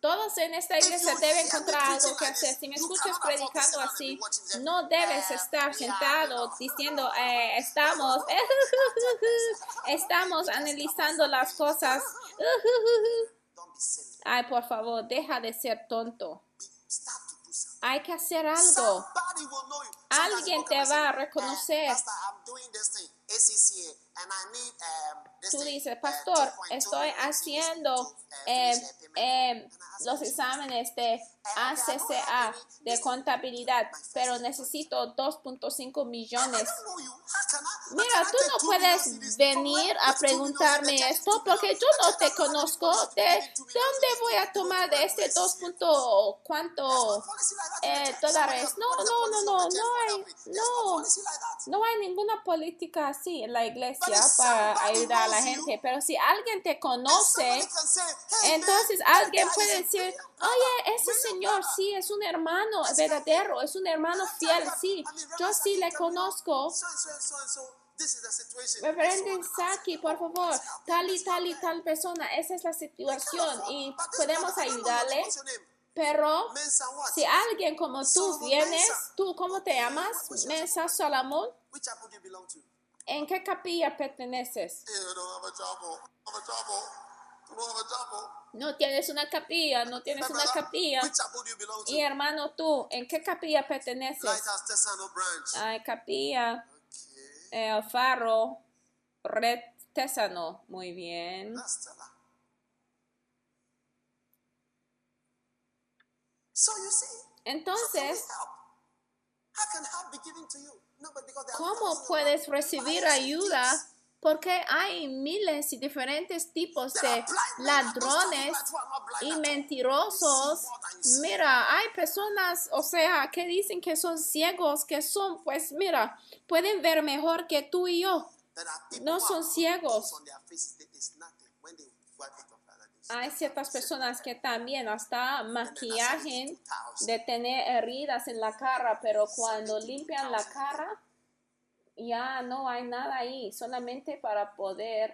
Todos en esta iglesia deben encontrar algo que hacer. Si me escuchas predicando así, no debes estar sentado diciendo, eh, estamos, estamos analizando las cosas. Ay, por favor, deja de ser tonto. Hay que hacer algo. Alguien te va a say, reconocer. "Eh, Pastor, I'm doing this thing, ACCA, and I need um, Tú dices, uh, pastor, 2.2 estoy haciendo uh, eh, finish the payment." eh, ask los exámenes de ACCA de contabilidad, pero necesito 2.5 millones. Mira, tú no puedes venir a preguntarme esto porque yo no te conozco. ¿De dónde voy a tomar de este who are 2. punto cuánto eh, dólares? No, no, no, no, no hay, no. No hay ninguna política así en la iglesia But if para ayudar a la gente, pero si alguien te conoce, somebody can say, "Hey, man, entonces alguien puede decir, oye, ese señor brother." sí es un hermano verdadero, es un hermano fiel, sí, yo sí le conozco. Reverendo. Saki, por favor, tal y tal y tal persona, esa es la situación y podemos ayudarle, pero si alguien como tú vienes, tú, ¿cómo te llamas? Mensa Solomon, ¿en qué capilla perteneces? No tienes una capilla, no tienes una capilla. Y hermano, tú, ¿en qué capilla perteneces? Tesano. Ay, capilla, el faro, red tésano. Muy bien. Entonces, are ¿cómo puedes recibir ayuda? Porque hay miles y diferentes tipos de ladrones y mentirosos. Mira, hay personas, o sea, que dicen que son ciegos, que son, pues mira, pueden ver mejor que tú y yo. No son ciegos. Hay ciertas personas que también hasta maquillaje de tener heridas en la cara, pero cuando limpian la cara, ya no hay nada ahí, solamente para poder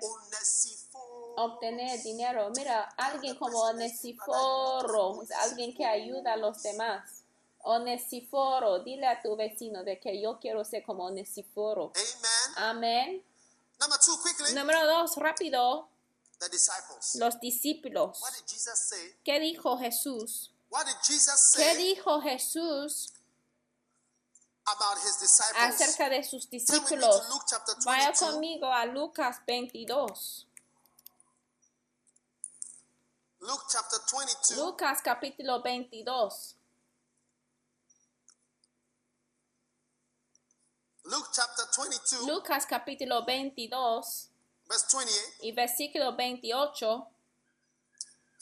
obtener dinero. Mira, alguien como Onesiforo, es alguien que ayuda a los demás. Onesiforo, dile a tu vecino de que yo quiero ser como Onesiforo. Amén. Número dos, rápido. Los discípulos. What did Jesus say? ¿Qué dijo Jesús? What did Jesus ¿Qué say dijo Jesús about his disciples? acerca de sus discípulos? Vaya 22. conmigo a Lucas 22. Luke chapter 22. Lucas capítulo 22. Luke chapter 22, Lucas capítulo 22 verse 28. y versículo 28.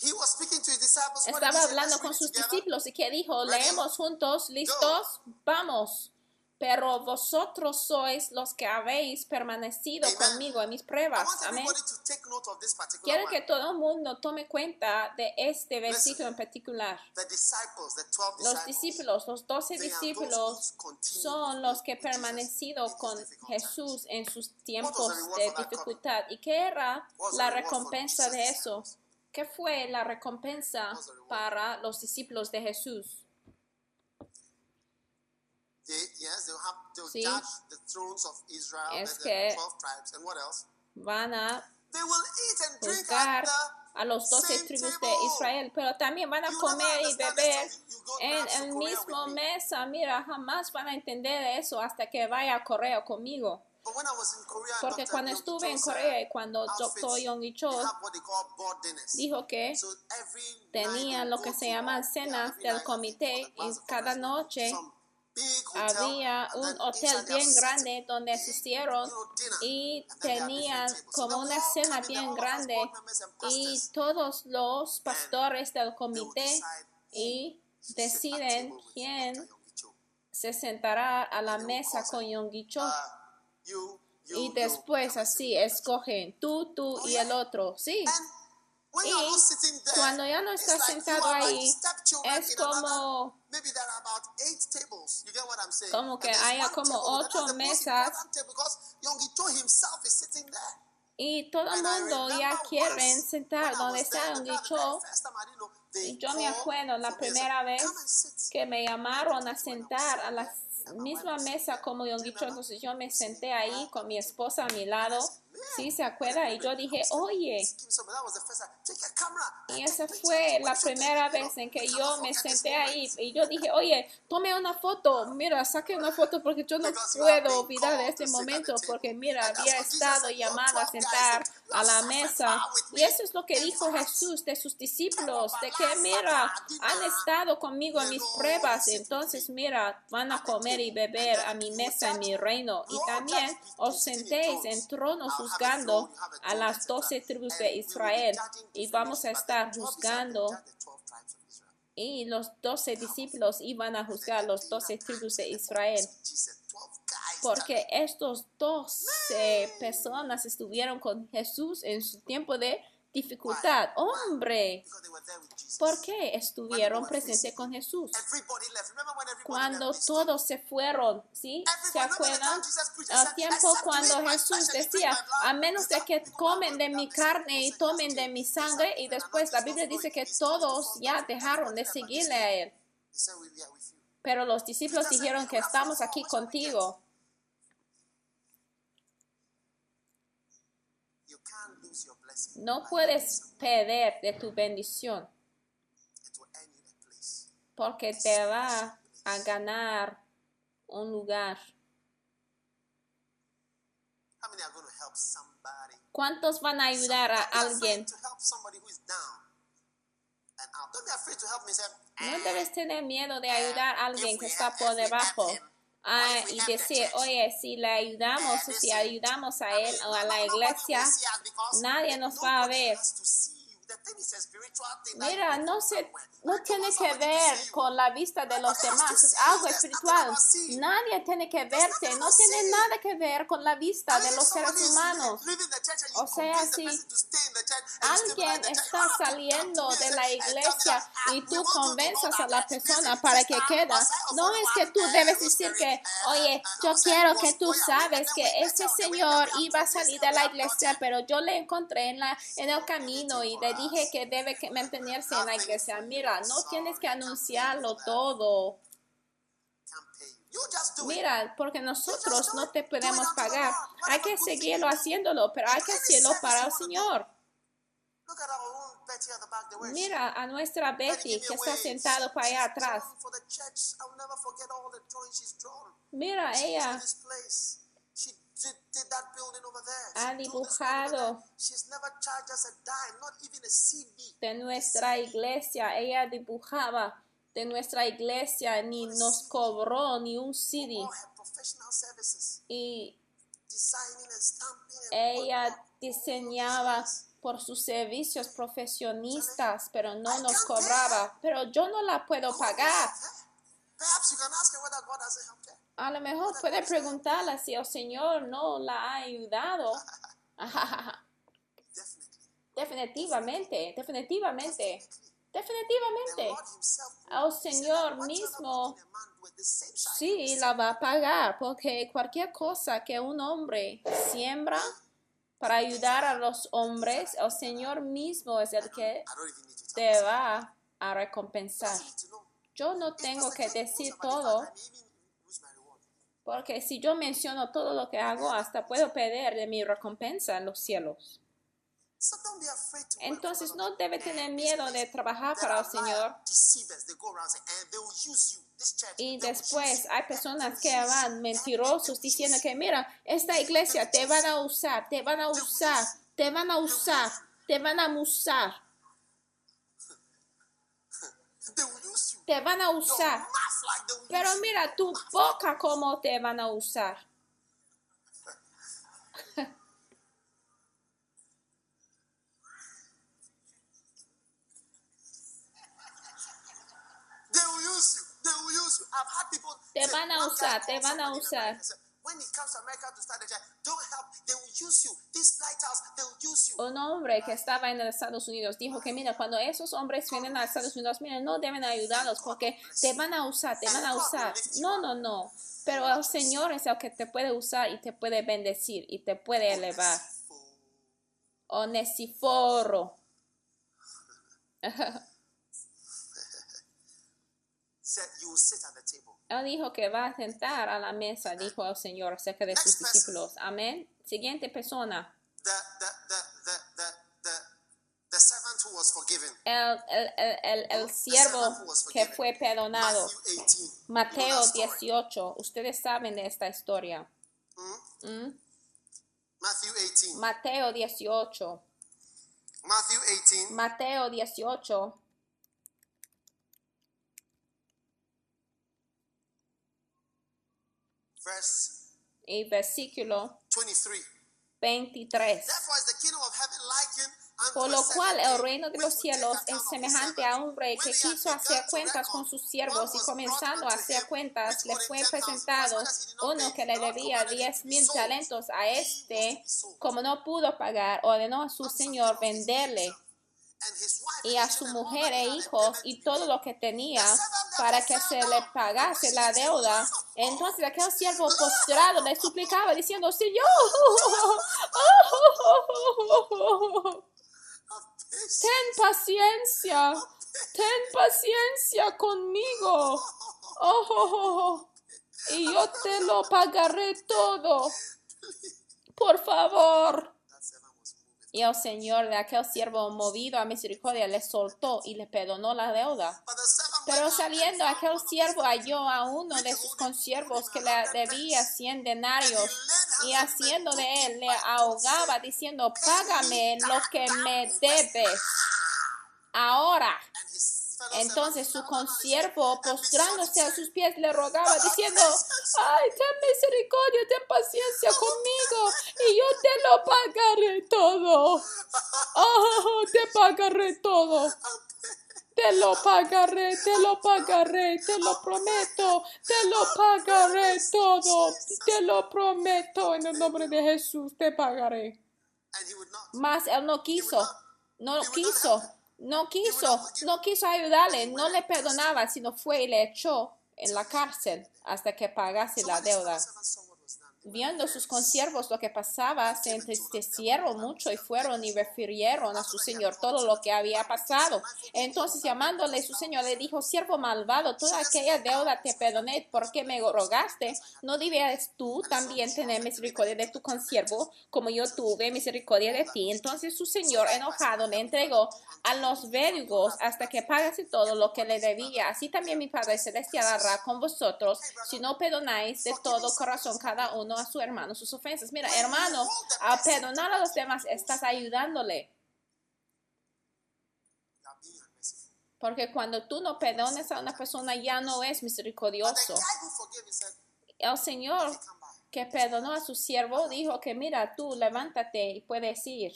He was speaking to his disciples. Estaba hablando con sus discípulos y que dijo, leemos juntos, listos, vamos. Pero vosotros sois los que habéis permanecido Amen. conmigo en mis pruebas. Amén. Quiero one. que todo el mundo tome cuenta de este versículo en particular. The disciples, the 12 Los discípulos, los doce discípulos son los que permanecido con Jesús en sus tiempos de dificultad. ¿Y qué era la recompensa de eso? disciples? ¿Qué fue la recompensa para los discípulos de Jesús? They, yes, they'll have they'll Sí. judge the thrones of Israel, Es the, que- the 12 tribes, and what else? Van a They will eat and drink juzgar a los doce tribus de. Israel, pero también van a comer y beber en el mismo mesa. Mira, jamás van a entender eso hasta que vaya a Corea conmigo. Porque cuando estuve en Corea y cuando Dr. Yong they Cho dijo que tenían lo que se llaman cenas del comité y cada noche había un hotel bien grande donde asistieron y tenían como una cena bien grande y todos los pastores del comité y deciden quién se sentará a la mesa con them, Yonggi Cho. You, you, y después así escogen tú, tú y el otro. Sí. Y cuando ya no estás sentado ahí, es como maybe there are about eight tables. You get what I'm saying? Como que haya como ocho mesas. y todo el mundo ya quieren sentar donde está Cho they y yo me acuerdo la primera vez que me llamaron a sentar a la misma mesa como Cho, entonces yo me senté ahí con mi esposa a mi lado, sí se acuerda, y yo dije, oye, y esa fue la primera vez en que yo me senté ahí y yo dije, oye, tome una foto, mira, saque una foto porque yo no puedo olvidar este momento porque mira, había estado llamado a sentar a la mesa y eso es lo que dijo Jesús de sus discípulos, de que mira, han estado conmigo en mis pruebas, entonces mira, van a comer y beber a mi mesa en mi reino y también os sentéis en tronos juzgando a las doce tribus de Israel y vamos a estar juzgando. Y los doce discípulos iban a juzgar los doce tribus de Israel porque estos doce personas estuvieron con Jesús en su tiempo de dificultad. Hombre, ¿por qué estuvieron presentes con Jesús? Cuando todos se fueron, ¿sí? ¿Se acuerdan? Al tiempo cuando Jesús decía, a menos de que comen de mi carne y tomen de mi sangre, y después la Biblia dice que todos ya dejaron de seguirle a él. Pero los discípulos dijeron que estamos aquí contigo. No puedes perder de tu bendición porque te va a ganar un lugar. ¿Cuántos van a ayudar a alguien? No debes tener miedo de ayudar a alguien que está por debajo. Ah, y decir, oye, si le ayudamos, si ayudamos a él o a la iglesia, nadie nos va a ver. Mira, no se, no tiene que ver con la vista de los demás, es algo espiritual. Nadie tiene que verte, no tiene nada que ver con la vista de los seres humanos. O sea, si alguien está saliendo de la iglesia y tú convenzas a la persona para que queda, no es que tú debes decir que, oye, yo quiero que tú sabes que ese señor iba a salir de la iglesia, pero yo le encontré en, la, en el camino y le dije que debe mantenerse en la iglesia. Mira, no tienes que anunciarlo todo. Mira, porque nosotros no te podemos pagar. Hay que seguirlo haciéndolo, pero hay que hacerlo para el Señor. Mira a nuestra Betty que está sentado para allá atrás. Mira, ella ha dibujado. De nuestra iglesia. Ella dibujaba de nuestra iglesia. Ni nos cobró ni un CD. Y ella diseñaba por sus servicios profesionistas, pero no nos cobraba. Pero yo no la puedo pagar. A lo mejor puede preguntarle si el Señor no la ha ayudado. definitivamente, definitivamente. Definitivamente, al Señor mismo sí la va a pagar, porque cualquier cosa que un hombre siembra para ayudar a los hombres, el Señor mismo es el que te va a recompensar. Yo no tengo que decir todo, porque si yo menciono todo lo que hago, hasta puedo perder de mi recompensa en los cielos. Entonces no debe tener miedo de trabajar para el Señor. Y después hay personas que van mentirosos diciendo que mira, esta iglesia te van a usar, te van a usar, te van a usar, te van a usar. Te van a usar. Pero mira tu boca cómo te van a usar. Te van a usar, te van a usar. Un hombre que estaba en los Estados Unidos dijo que mira, cuando esos hombres vienen a Estados Unidos, mira, no deben ayudarlos porque te van a usar, te van a usar. No, no, no. Pero el Señor es el que te puede usar y te puede bendecir y te puede elevar. Onesiforo. Él dijo que va a sentar a la mesa, dijo el Señor acerca de sus discípulos. Amén. Siguiente persona. El, el, el, el, siervo que fue perdonado. Mateo 18. Ustedes saben de esta historia. ¿Mm? Mateo 18. Mateo 18. Y versículo 23. Por lo cual el reino de los cielos es semejante a un rey que quiso hacer cuentas con sus siervos y comenzando a hacer cuentas le fue presentado uno que le debía diez mil talentos a este. Como no pudo pagar, ordenó a su señor venderle y a su mujer e hijos y todo lo que tenía para que se le pagase la deuda. Entonces aquel siervo postrado le suplicaba diciendo, Señor, ten paciencia, ten paciencia conmigo. y yo te lo pagaré todo. Por favor. Y el Señor de aquel siervo movido a misericordia le soltó y le perdonó la deuda. Pero saliendo aquel siervo halló a uno de sus consiervos que le debía cien denarios y haciendo de él le ahogaba diciendo, págame lo que me debes. Ahora. Entonces su consiervo, postrándose a sus pies, le rogaba, diciendo, ay, ten misericordia, ten paciencia conmigo, y yo te lo pagaré todo. Oh, te pagaré todo. Te lo pagaré, te lo pagaré, te lo prometo, te lo pagaré todo, te lo prometo en el nombre de Jesús, te pagaré. Mas él no quiso no quiso. No quiso, no quiso ayudarle, no le perdonaba, sino fue y le echó en la cárcel hasta que pagase la deuda. Viendo sus consiervos lo que pasaba, se entristecieron mucho y fueron y refirieron a su señor todo lo que había pasado. Entonces, llamándole su señor, le dijo, siervo malvado, toda aquella deuda te perdoné porque me rogaste. ¿No debías tú también tener misericordia de tu consiervo como yo tuve misericordia de ti? Entonces su señor, enojado, le entregó a los verdugos hasta que pagase todo lo que le debía. Así también mi Padre Celestial hará con vosotros si no perdonáis de todo corazón cada uno a su hermano sus ofensas. Mira, hermano, al perdonar a los demás estás ayudándole. Porque cuando tú no perdones a una persona ya no es misericordioso. El Señor "Hey, come by. que perdonó a su siervo dijo que mira, tú levántate y puedes ir.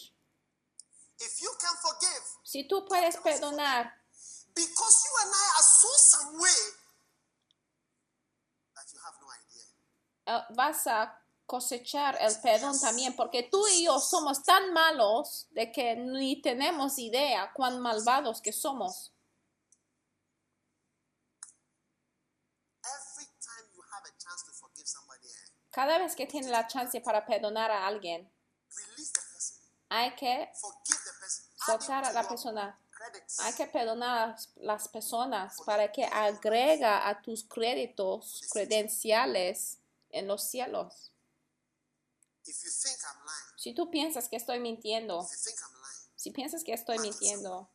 Si tú puedes perdonar, because you and I are so some way that you have no idea. eh, vas a cosechar el perdón también, porque tú y yo somos tan malos de que ni tenemos idea cuán malvados que somos. Eh, Cada vez que tienes la chance para perdonar a alguien, hay que soltar a la persona. Hay que perdonar a las- las personas para que agrega a tus créditos credenciales en los cielos. If you think I'm lying, Si tú piensas que estoy mintiendo, si piensas que estoy mintiendo,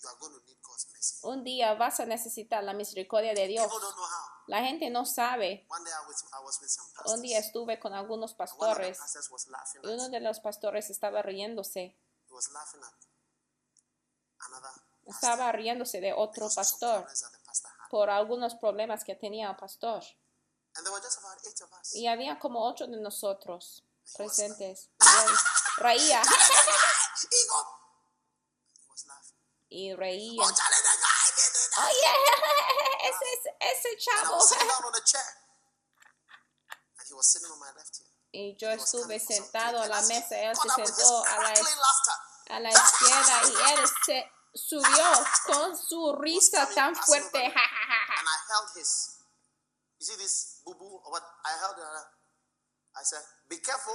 you are going to need God's mercy. un día vas a necesitar la misericordia de Dios. La gente no sabe. One day I was, I was with some pastors. Un día estuve con algunos pastores y uno de los pastores estaba riéndose. Estaba riéndose de otro pastor por algunos problemas que tenía el pastor. Y había como ocho de nosotros presentes. Reía y reía. Oh, Charlie, the guy did it. Oye, ese, ese chavo. Y yo estuve sentado a la mesa, él se sentó a la, a la izquierda y él se subió con su risa tan fuerte. You see this boo boo? Or what? I held I said, Be careful.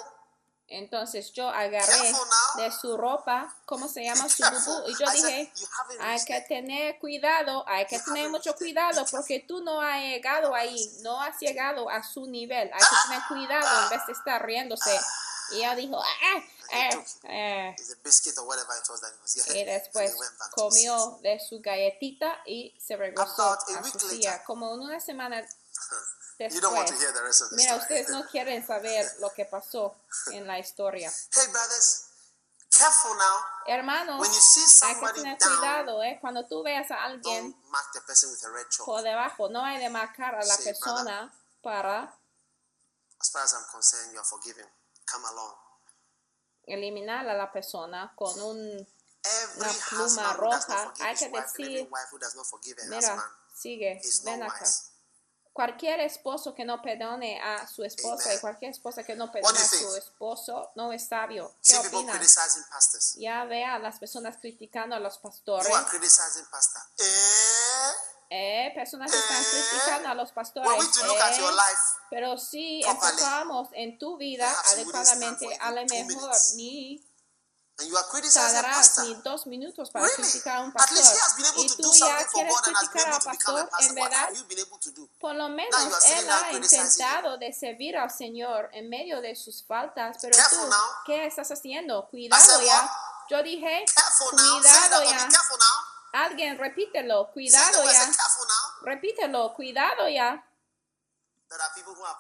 Entonces yo agarré de su ropa, ¿cómo se llama? Su bubú. Y yo dije, hay que tener cuidado, hay que tener mucho cuidado porque tú no has llegado ahí, no has llegado a su nivel. Hay que tener cuidado en vez de estar riéndose. Y ella dijo, ah. It's a biscuit or whatever it was that he was getting. Y después comió de su galletita y se regresó a su silla. Como en una semana You don't want to hear the rest of the Mira, story. ustedes no quieren saber lo que pasó en la historia. Hey, brothers, careful now. Hermanos, When you see hay que somebody tener cuidado, ¿eh? Cuando tú veas a alguien mark the person with a red chalk. por debajo, no hay de marcar a la persona para As far as I'm concerned, you are forgiven. Come along. eliminar a la persona con un, Una pluma roja, hay que decir, mira, sigue, ven acá. Cualquier esposo que no perdone a su esposa y Amen. cualquier esposa que no perdone a su esposo no es sabio. ¿Qué See opinas? Ya vea a las personas criticando a los pastores. Pastor. Eh? Eh, personas que están Eh, criticando a los pastores. We eh, life, Pero si enfocamos en tu vida adecuadamente, a lo mejor ni and you are criticizing ni dos minutos para really? criticar a un At least pastor. he has been able Y to tú do ya something for quieres God and has been criticar able al pastor, en verdad, por lo menos él ha intentado de servir al Señor en medio de sus faltas, pero Careful tú, now. ¿qué estás haciendo? Cuidado ya. Yo dije, cuidado ya. Alguien repítelo, cuidado ya. Repítelo, cuidado ya. There are people who have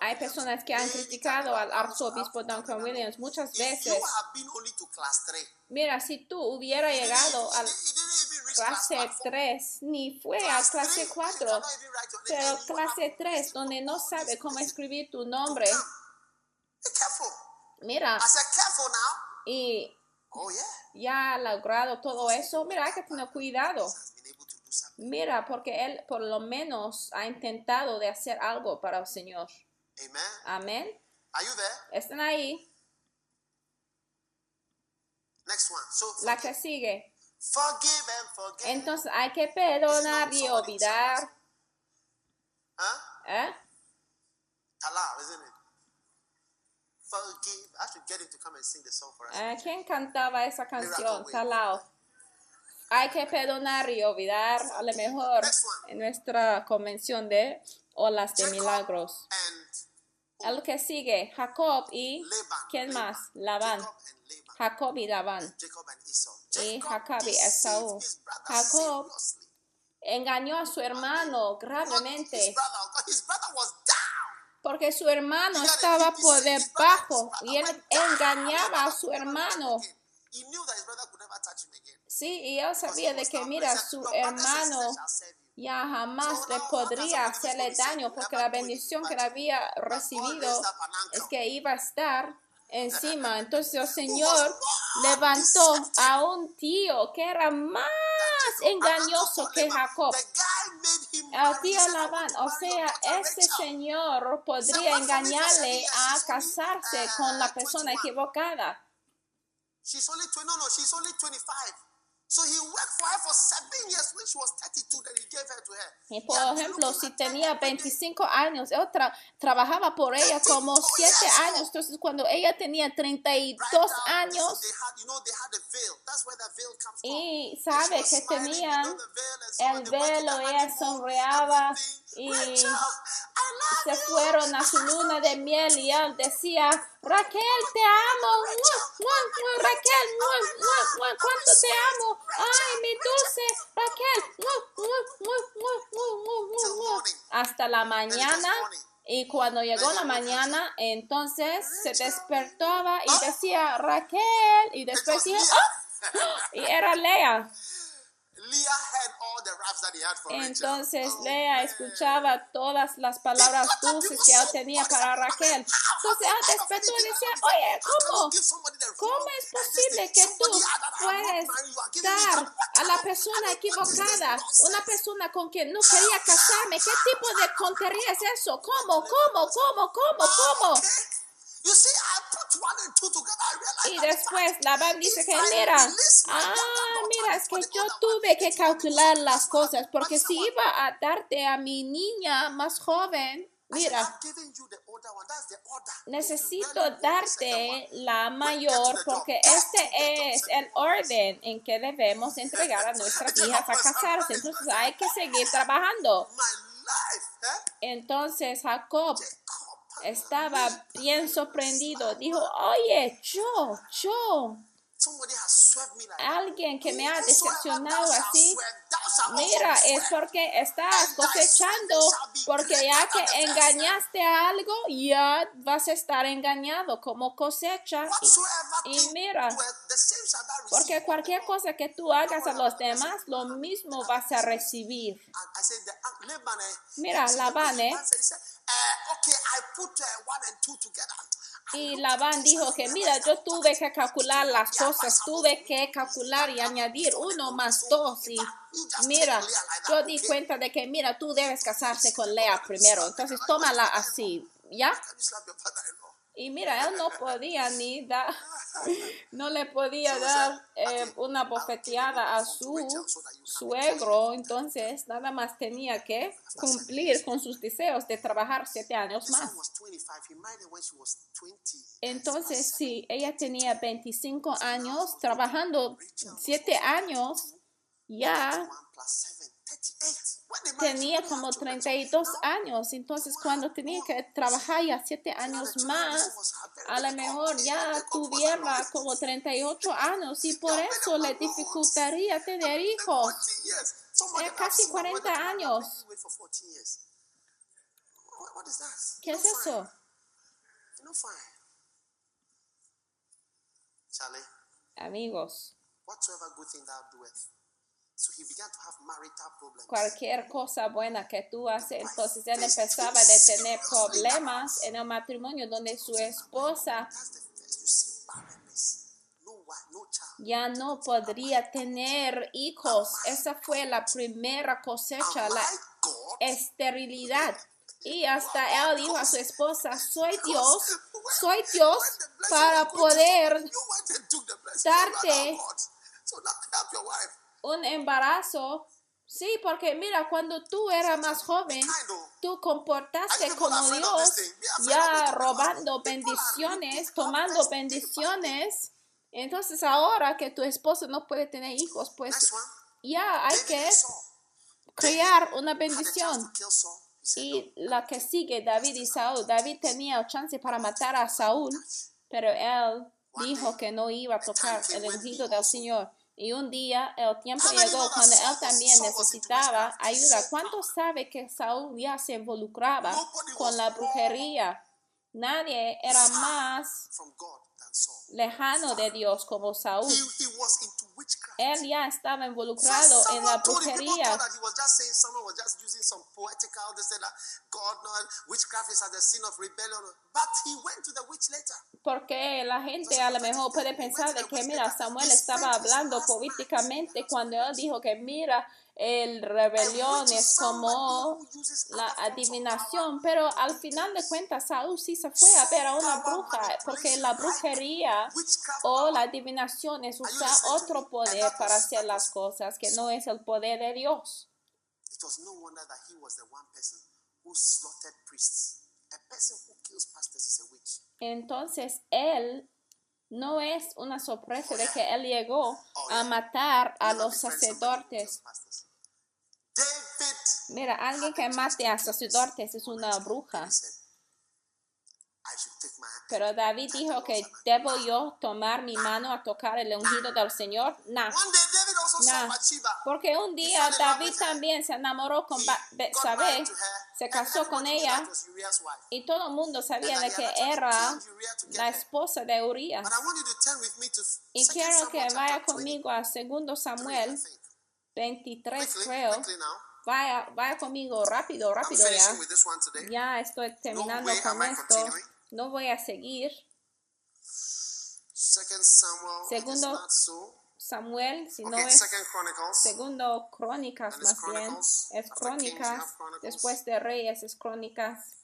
Hay personas que han criticado al arzobispo Duncan Williams muchas veces. have been only to class 3, Mira, si tú hubiera he didn't, llegado al clase 4. 3, ni fue a clase 3, you 4, cannot even write your name. pero clase have 3, donde no sabe cómo escribir tu nombre, mira, y Oh, ya ha logrado todo eso, mira, hay que tener cuidado. Mira, porque él por lo menos ha intentado de hacer algo para el Señor. Amén. ¿Están ahí? Next one. So La que sigue. forgive and forget. Entonces hay que perdonar y olvidar. huh? ¿eh? Talal, isn't it? Forgive. I should get him to come and sing the song for us. Eh, ¿Quién cantaba esa canción? Talao. Hay que perdonar y olvidar a lo mejor en nuestra convención de olas de milagros. El que sigue, Jacob y Laban. ¿quién más? Labán. Jacob and Laban. Jacob y Labán. Y Jacob y Esaú. Jacob engañó a su hermano gravemente porque su hermano estaba por debajo y él engañaba a su hermano. Sí, y él sabía de que, mira, su hermano ya jamás le podría hacerle daño porque la bendición que él había recibido es que iba a estar encima. Entonces el Señor levantó a un tío que era más engañoso que Jacob. El tío Labán, o sea, ese señor podría engañarle a casarse con la persona equivocada. She's only 20, no, no, she's only 25. So he worked for her for seven years when she was 32, then he gave her to her. Y He por ejemplo, si tenía every day. 25 años, él tra- trabajaba por ella como 7 años. Entonces, cuando ella tenía 32 Right now, años y sabe que so el velo, ella sonreaba. Y se fueron a su luna de miel y él decía, Raquel, te amo. Raquel. ¿cuánto te amo? Ay, mi dulce Raquel, hasta la mañana. Y cuando llegó la mañana, entonces se despertaba y decía Raquel y después decía. ¡Ah! y era Lea. Entonces Oh, Lea escuchaba todas las palabras dulces que él tenía para Raquel. Entonces él despertó y decía, oye, ¿cómo? ¿Cómo es posible que tú puedes dar a la persona equivocada, una persona con quien no quería casarme? ¿Qué tipo de contería es eso? ¿Cómo, cómo, cómo, cómo, cómo? You see, I put one and two together. I realized Y that después Labán dice que, mira, ah, mira, es que yo tuve que calcular las cosas, porque si iba a darte a mi niña más joven, mira, necesito darte la mayor porque este es el orden en que debemos entregar a nuestras hijas a casarse. Entonces hay que seguir trabajando. Eh? Entonces Jacob, estaba bien sorprendido. Dijo, oye, yo, yo, alguien que me ha decepcionado así, Mira, es porque estás cosechando, porque ya que engañaste a algo, ya vas a estar engañado como cosecha. Y mira. Porque cualquier cosa que tú hagas a los demás, lo mismo vas a recibir. Mira, said, Labán, Laban said, he said, okay, I put one and two together. I Y Labán dijo que, mira, "Never yo tuve que calcular las cosas, tuve que calcular y añadir uno más dos. Y mira, yo di cuenta de que, mira, tú debes casarse con Lea primero, entonces tómala así, ¿ya? Y mira, él no podía ni dar, no le podía dar eh, una bofeteada a su suegro, entonces nada más tenía que cumplir con sus deseos de trabajar siete años más. one was 25. He married her when she was 20. Entonces, si ella tenía 25 años, trabajando siete años, ya 1 plus 7, 38. When they married, tenía como only had children. 32 años. Entonces, cuando tenía que trabajar ya siete años más, a lo mejor ya tuviera como 38 años y por eso le dificultaría tener hijos. 40 years. Somebody Eh, casi I've seen 40 whether to marry años. her wait for 14 years. What, what is that? ¿Qué es eso? Amigos, cualquier cosa buena que tú haces, entonces él empezaba a tener problemas en el matrimonio donde su esposa ya no podría tener hijos. Esa fue la primera cosecha, la esterilidad. Y hasta él dijo a su esposa, soy Dios, soy Dios para poder. Darte- God. So now help your wife. Un embarazo. Sí, porque mira, cuando tú eras más joven, tú comportaste como Dios, of ya robando bendiciones, tomando about it. bendiciones. Entonces ahora que tu esposo no puede tener hijos, pues one. ya hay que crear una bendición. Y "No, la que sigue, David y Saúl. David tenía chance para matar a Saúl, pero él dijo que no iba a tocar el ungido del Señor. Y un día el tiempo llegó cuando él también necesitaba ayuda. ¿Cuántos sabe que Saúl ya se involucraba con la brujería? Nadie era más lejano de Dios como Saúl. Él ya estaba involucrado en la brujería. Porque la gente a lo mejor puede pensar de que, mira, Samuel estaba hablando políticamente cuando él dijo que, mira, el rebelión es como la adivinación, pero al final de cuentas Saúl sí se fue a ver a una bruja, porque la brujería o la adivinación es usar otro poder para hacer las cosas que no es el poder de Dios. Entonces él no es una sorpresa de que él llegó a matar a los sacerdotes. Mira, alguien que mate a sacerdotes es una bruja. said, I should take my Pero David dijo que debo yo tomar mi mano a tocar el ungido del Señor. Nah, nah. Porque un día David también se enamoró con Betsabé, se casó con ella y todo el mundo sabía de que era la esposa de Urias. Y 2 quiero que vaya 20, conmigo a 2 Samuel. 23, Quickly, creo. quickly. Vaya, vaya conmigo rápido, rápido ya. Ya estoy terminando am con esto. No voy a seguir. Second Samuel. Segundo so. Samuel, si no Okay, es segundo crónicas más bien, es crónicas, después de reyes es crónicas.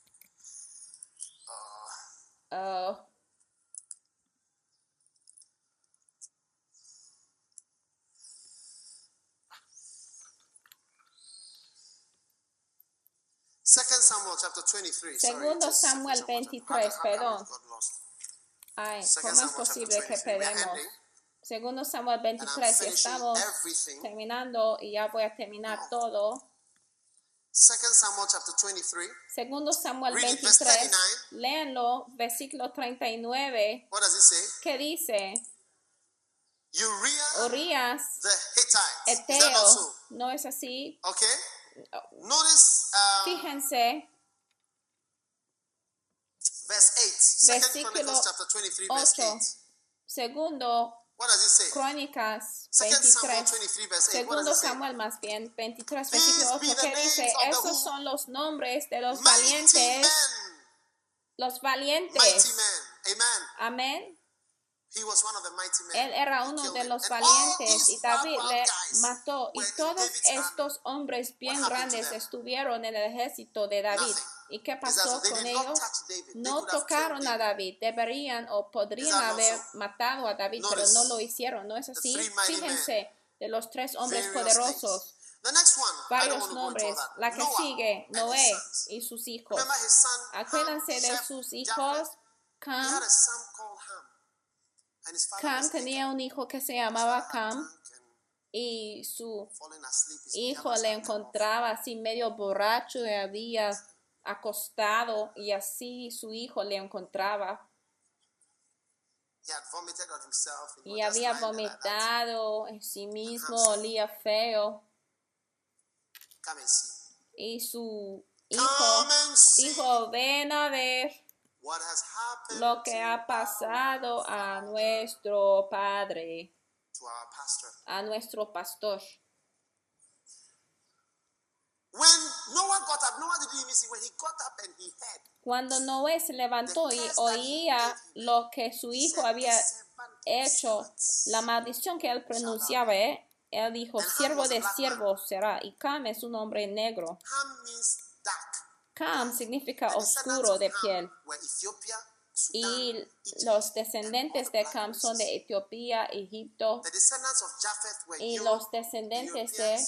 Ah, Second Samuel chapter 23. Sorry, Segundo Second Samuel chapter- 23, how- how come perdón. ay, Second ¿cómo es Samuel posible que 23. Perdemos? Segundo Samuel And I'm 23 y finishing estamos terminando y ya voy a terminar todo. Second Samuel chapter 23. Segundo Samuel Read it, verse 23, 39. léanlo, versículo 39, What does it say? que dice, Urias, the Hittite. Is that not Eteo? ¿no es así? Okay. Notice um, Fíjense, verse 8. Second Versículo Chronicles chapter 23, verse 8. 8. segundo What does it say? Crónicas Second Samuel 23, 23, verse 8. What segundo? Samuel más bien, 23, These versículo be 8, the que dice, esos son los nombres de los valientes, los valientes. Amén. Él era uno de los valientes y David le mató. Y todos estos hombres bien grandes estuvieron en el ejército de David. ¿Y qué pasó con ellos? No tocaron a David. Deberían o podrían haber matado a David, pero no lo hicieron. ¿No es así? Fíjense de los tres hombres poderosos. Varios nombres. La que sigue, Noé y sus hijos. Acuérdense de sus hijos. Cam, a son called Ham. And his father Cam tenía un hijo que se llamaba Cam y su hijo le encontraba así medio borracho y había acostado y así su hijo le encontraba. Y había vomitado en sí mismo, olía feo. Y su hijo dijo, ven a ver lo que ha pasado a nuestro padre, to our pastor. a nuestro pastor. When Noah got up, Noah didn't even see. When he got up and he heard, Cuando Noé se levantó y oía lo que su hijo había hecho, la maldición que él pronunciaba, ¿eh? él dijo, siervo de siervo será. Y Cam es un hombre negro. Cam significa oscuro de piel. Y los descendientes de Cam son de. Etiopía, Egipto, y los descendientes de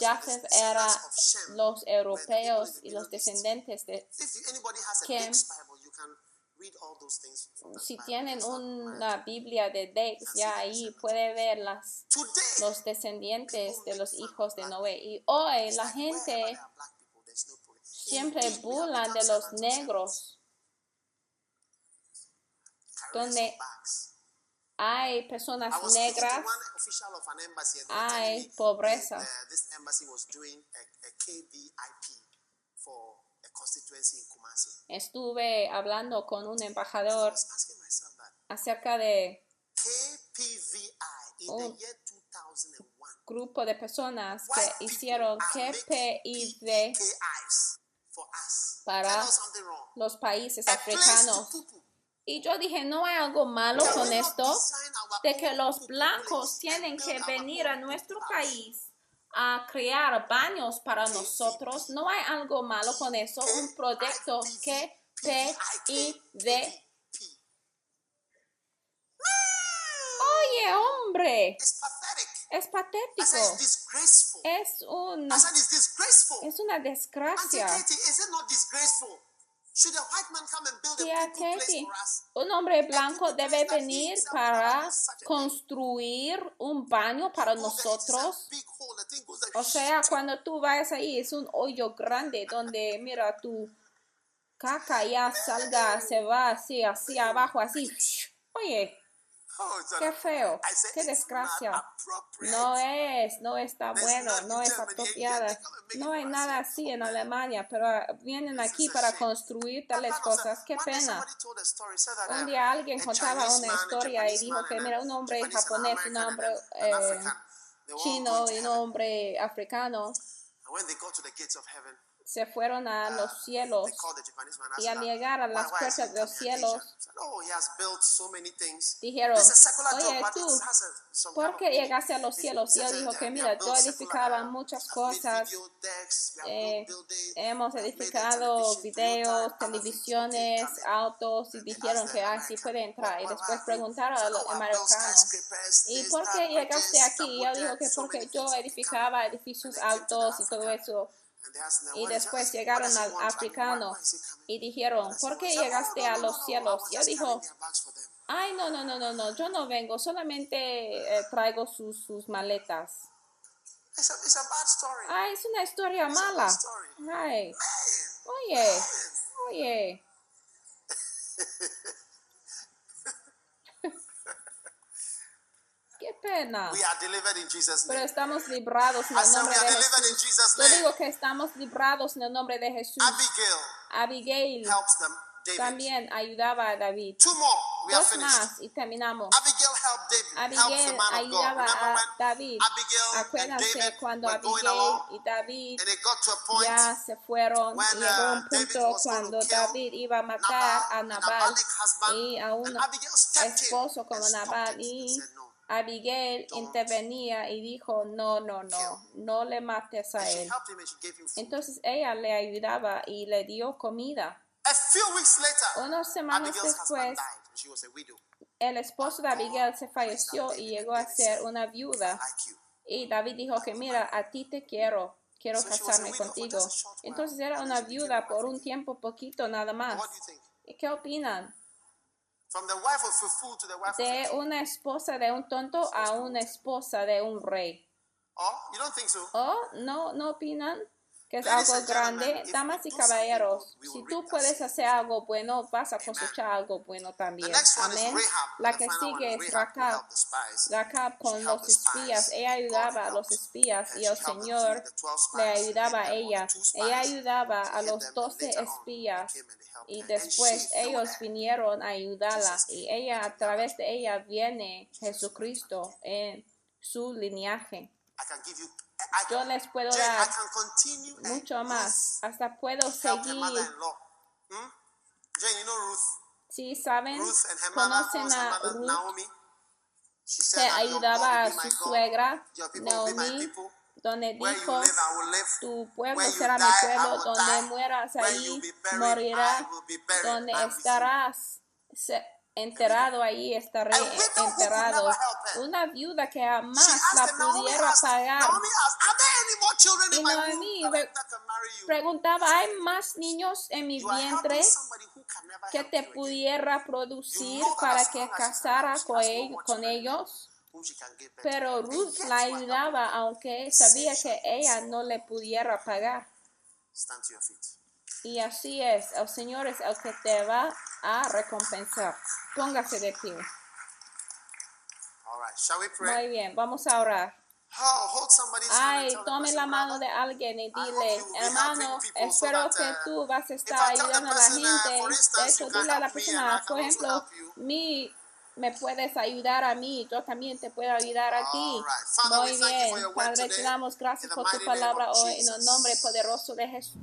Japheth the era descendants of Shem los europeos y los descendientes de that si tienen una. Biblia de Dex, ya ahí puede ver las, los descendientes de los hijos de Noé. Y hoy la gente there are black people, there's no problem. Siempre burlan de los negros, donde hay personas negras, hay pobreza. Estuve hablando con un embajador acerca de Un the year 2001. grupo de personas que hicieron are Para los países africanos. Y yo dije, no hay algo malo con esto de que los blancos tienen que venir a nuestro país a crear baños para nosotros. No hay algo malo con eso. Un proyecto que PID. Oye, hombre, It's pathetic. Es patético. Es una, es una desgracia. Un hombre blanco debe venir para construir un baño para nosotros. O sea, cuando tú vas ahí es un hoyo grande donde, mira, tu caca ya salga, se va así, así abajo, así. Oye, qué not- feo, qué desgracia. No es, no está bueno, no es apropiada. No hay nada así en Alemania, pero vienen This aquí para construir tales cosas. Qué pena. Un um, día alguien contaba una historia y dijo que mira un hombre japonés, un hombre eh, chino y un hombre africano Se fueron a los cielos man and y al llegar a "Why- las puertas de los cielos Asia?" He said, "Oh, dijeron, oye tú, ¿por qué meaning." llegaste a los cielos? Y él said, dijo "Uh, que mira, yo edificaba muchas cosas, eh, hemos edificado videos, televisiones, autos y dijeron que así American, puede entrar. Y "What- what después have you-" preguntaron a los "Oh, I built americanos. ¿Y por qué llegaste aquí? Y yo deck, que porque yo things." edificaba edificios altos y todo eso. Y "What is después llegaron al africano y dijeron, ¿por want?" qué He said, "Oh, llegaste a los cielos? Yo dijo, carrying their bags for them." ay, no, no, no, no, no, yo no vengo, solamente eh, traigo sus, sus maletas. Ay, es una historia mala. Ay, oye, oye. pena. we are delivered in Jesus' Pero name. estamos librados en el nombre are de Jesús. Yo digo que estamos librados en el nombre de Jesús. Abigail Abigail helps them, David. también ayudaba a David. Two more. We are Dos finished. más y terminamos. Abigail helped David. helps the Abigail ayudaba a David. Acuérdense cuando Abigail y David ya se fueron y llegó uh, un David punto cuando David iba a matar a Nabal y a un esposo como Nabal y. Abigail intervenía y dijo no, no, no, no le mates a él. Entonces ella le ayudaba y le dio comida. A few weeks later, Unas semanas después, el esposo de Abigail se falleció y llegó a ser una viuda. Y David dijo que mira, a ti te quiero, quiero casarme contigo. Entonces era una viuda por un tiempo poquito nada más. Qué opinan? De una esposa de un tonto a una esposa de un rey. Oh, you don't think so? ¿Oh? ¿No, no opinan que es algo grande? if Damas y caballeros, si tú puedes hacer algo bueno, vas a cosechar algo bueno también. Amén. Rahab. La que sigue es Rahab. Racab con los espías. Ella ayudaba a los espías y el Señor defeat the 12 le ayudaba a ella. Ella ayudaba a los doce espías y después ellos vinieron a ayudarla y ella a través de ella viene Jesucristo en su linaje. Yo les puedo dar mucho más. Hasta puedo seguir. Hmm? Sí, ¿saben? Conocen a Ruth que ayudaba a su suegra, Naomi, donde dijo, tu pueblo será mi pueblo, donde mueras ahí, morirás, donde estarás enterrado ahí estaré enterrado. Una viuda que jamás la pudiera pagar. Y you? Preguntaba, ¿hay más niños en mi vientre que te pudiera producir para que casara con, ellos? Pero Ruth la ayudaba aunque sabía que ella no le pudiera pagar. Y así es, el Señor es el que te va a recompensar. Póngase de pie. All right. Shall we pray? Muy bien, vamos a orar. Ay, tome la mano "Brother, de alguien y dile, hermano, espero que uh, tú vas a estar ayudando a la uh, gente. De hecho, dile a la persona, por ejemplo, mí me puedes ayudar a mí, yo también te puedo ayudar a ti. Right. Muy bien, Padre, te damos gracias por tu palabra hoy en el nombre poderoso de Jesús.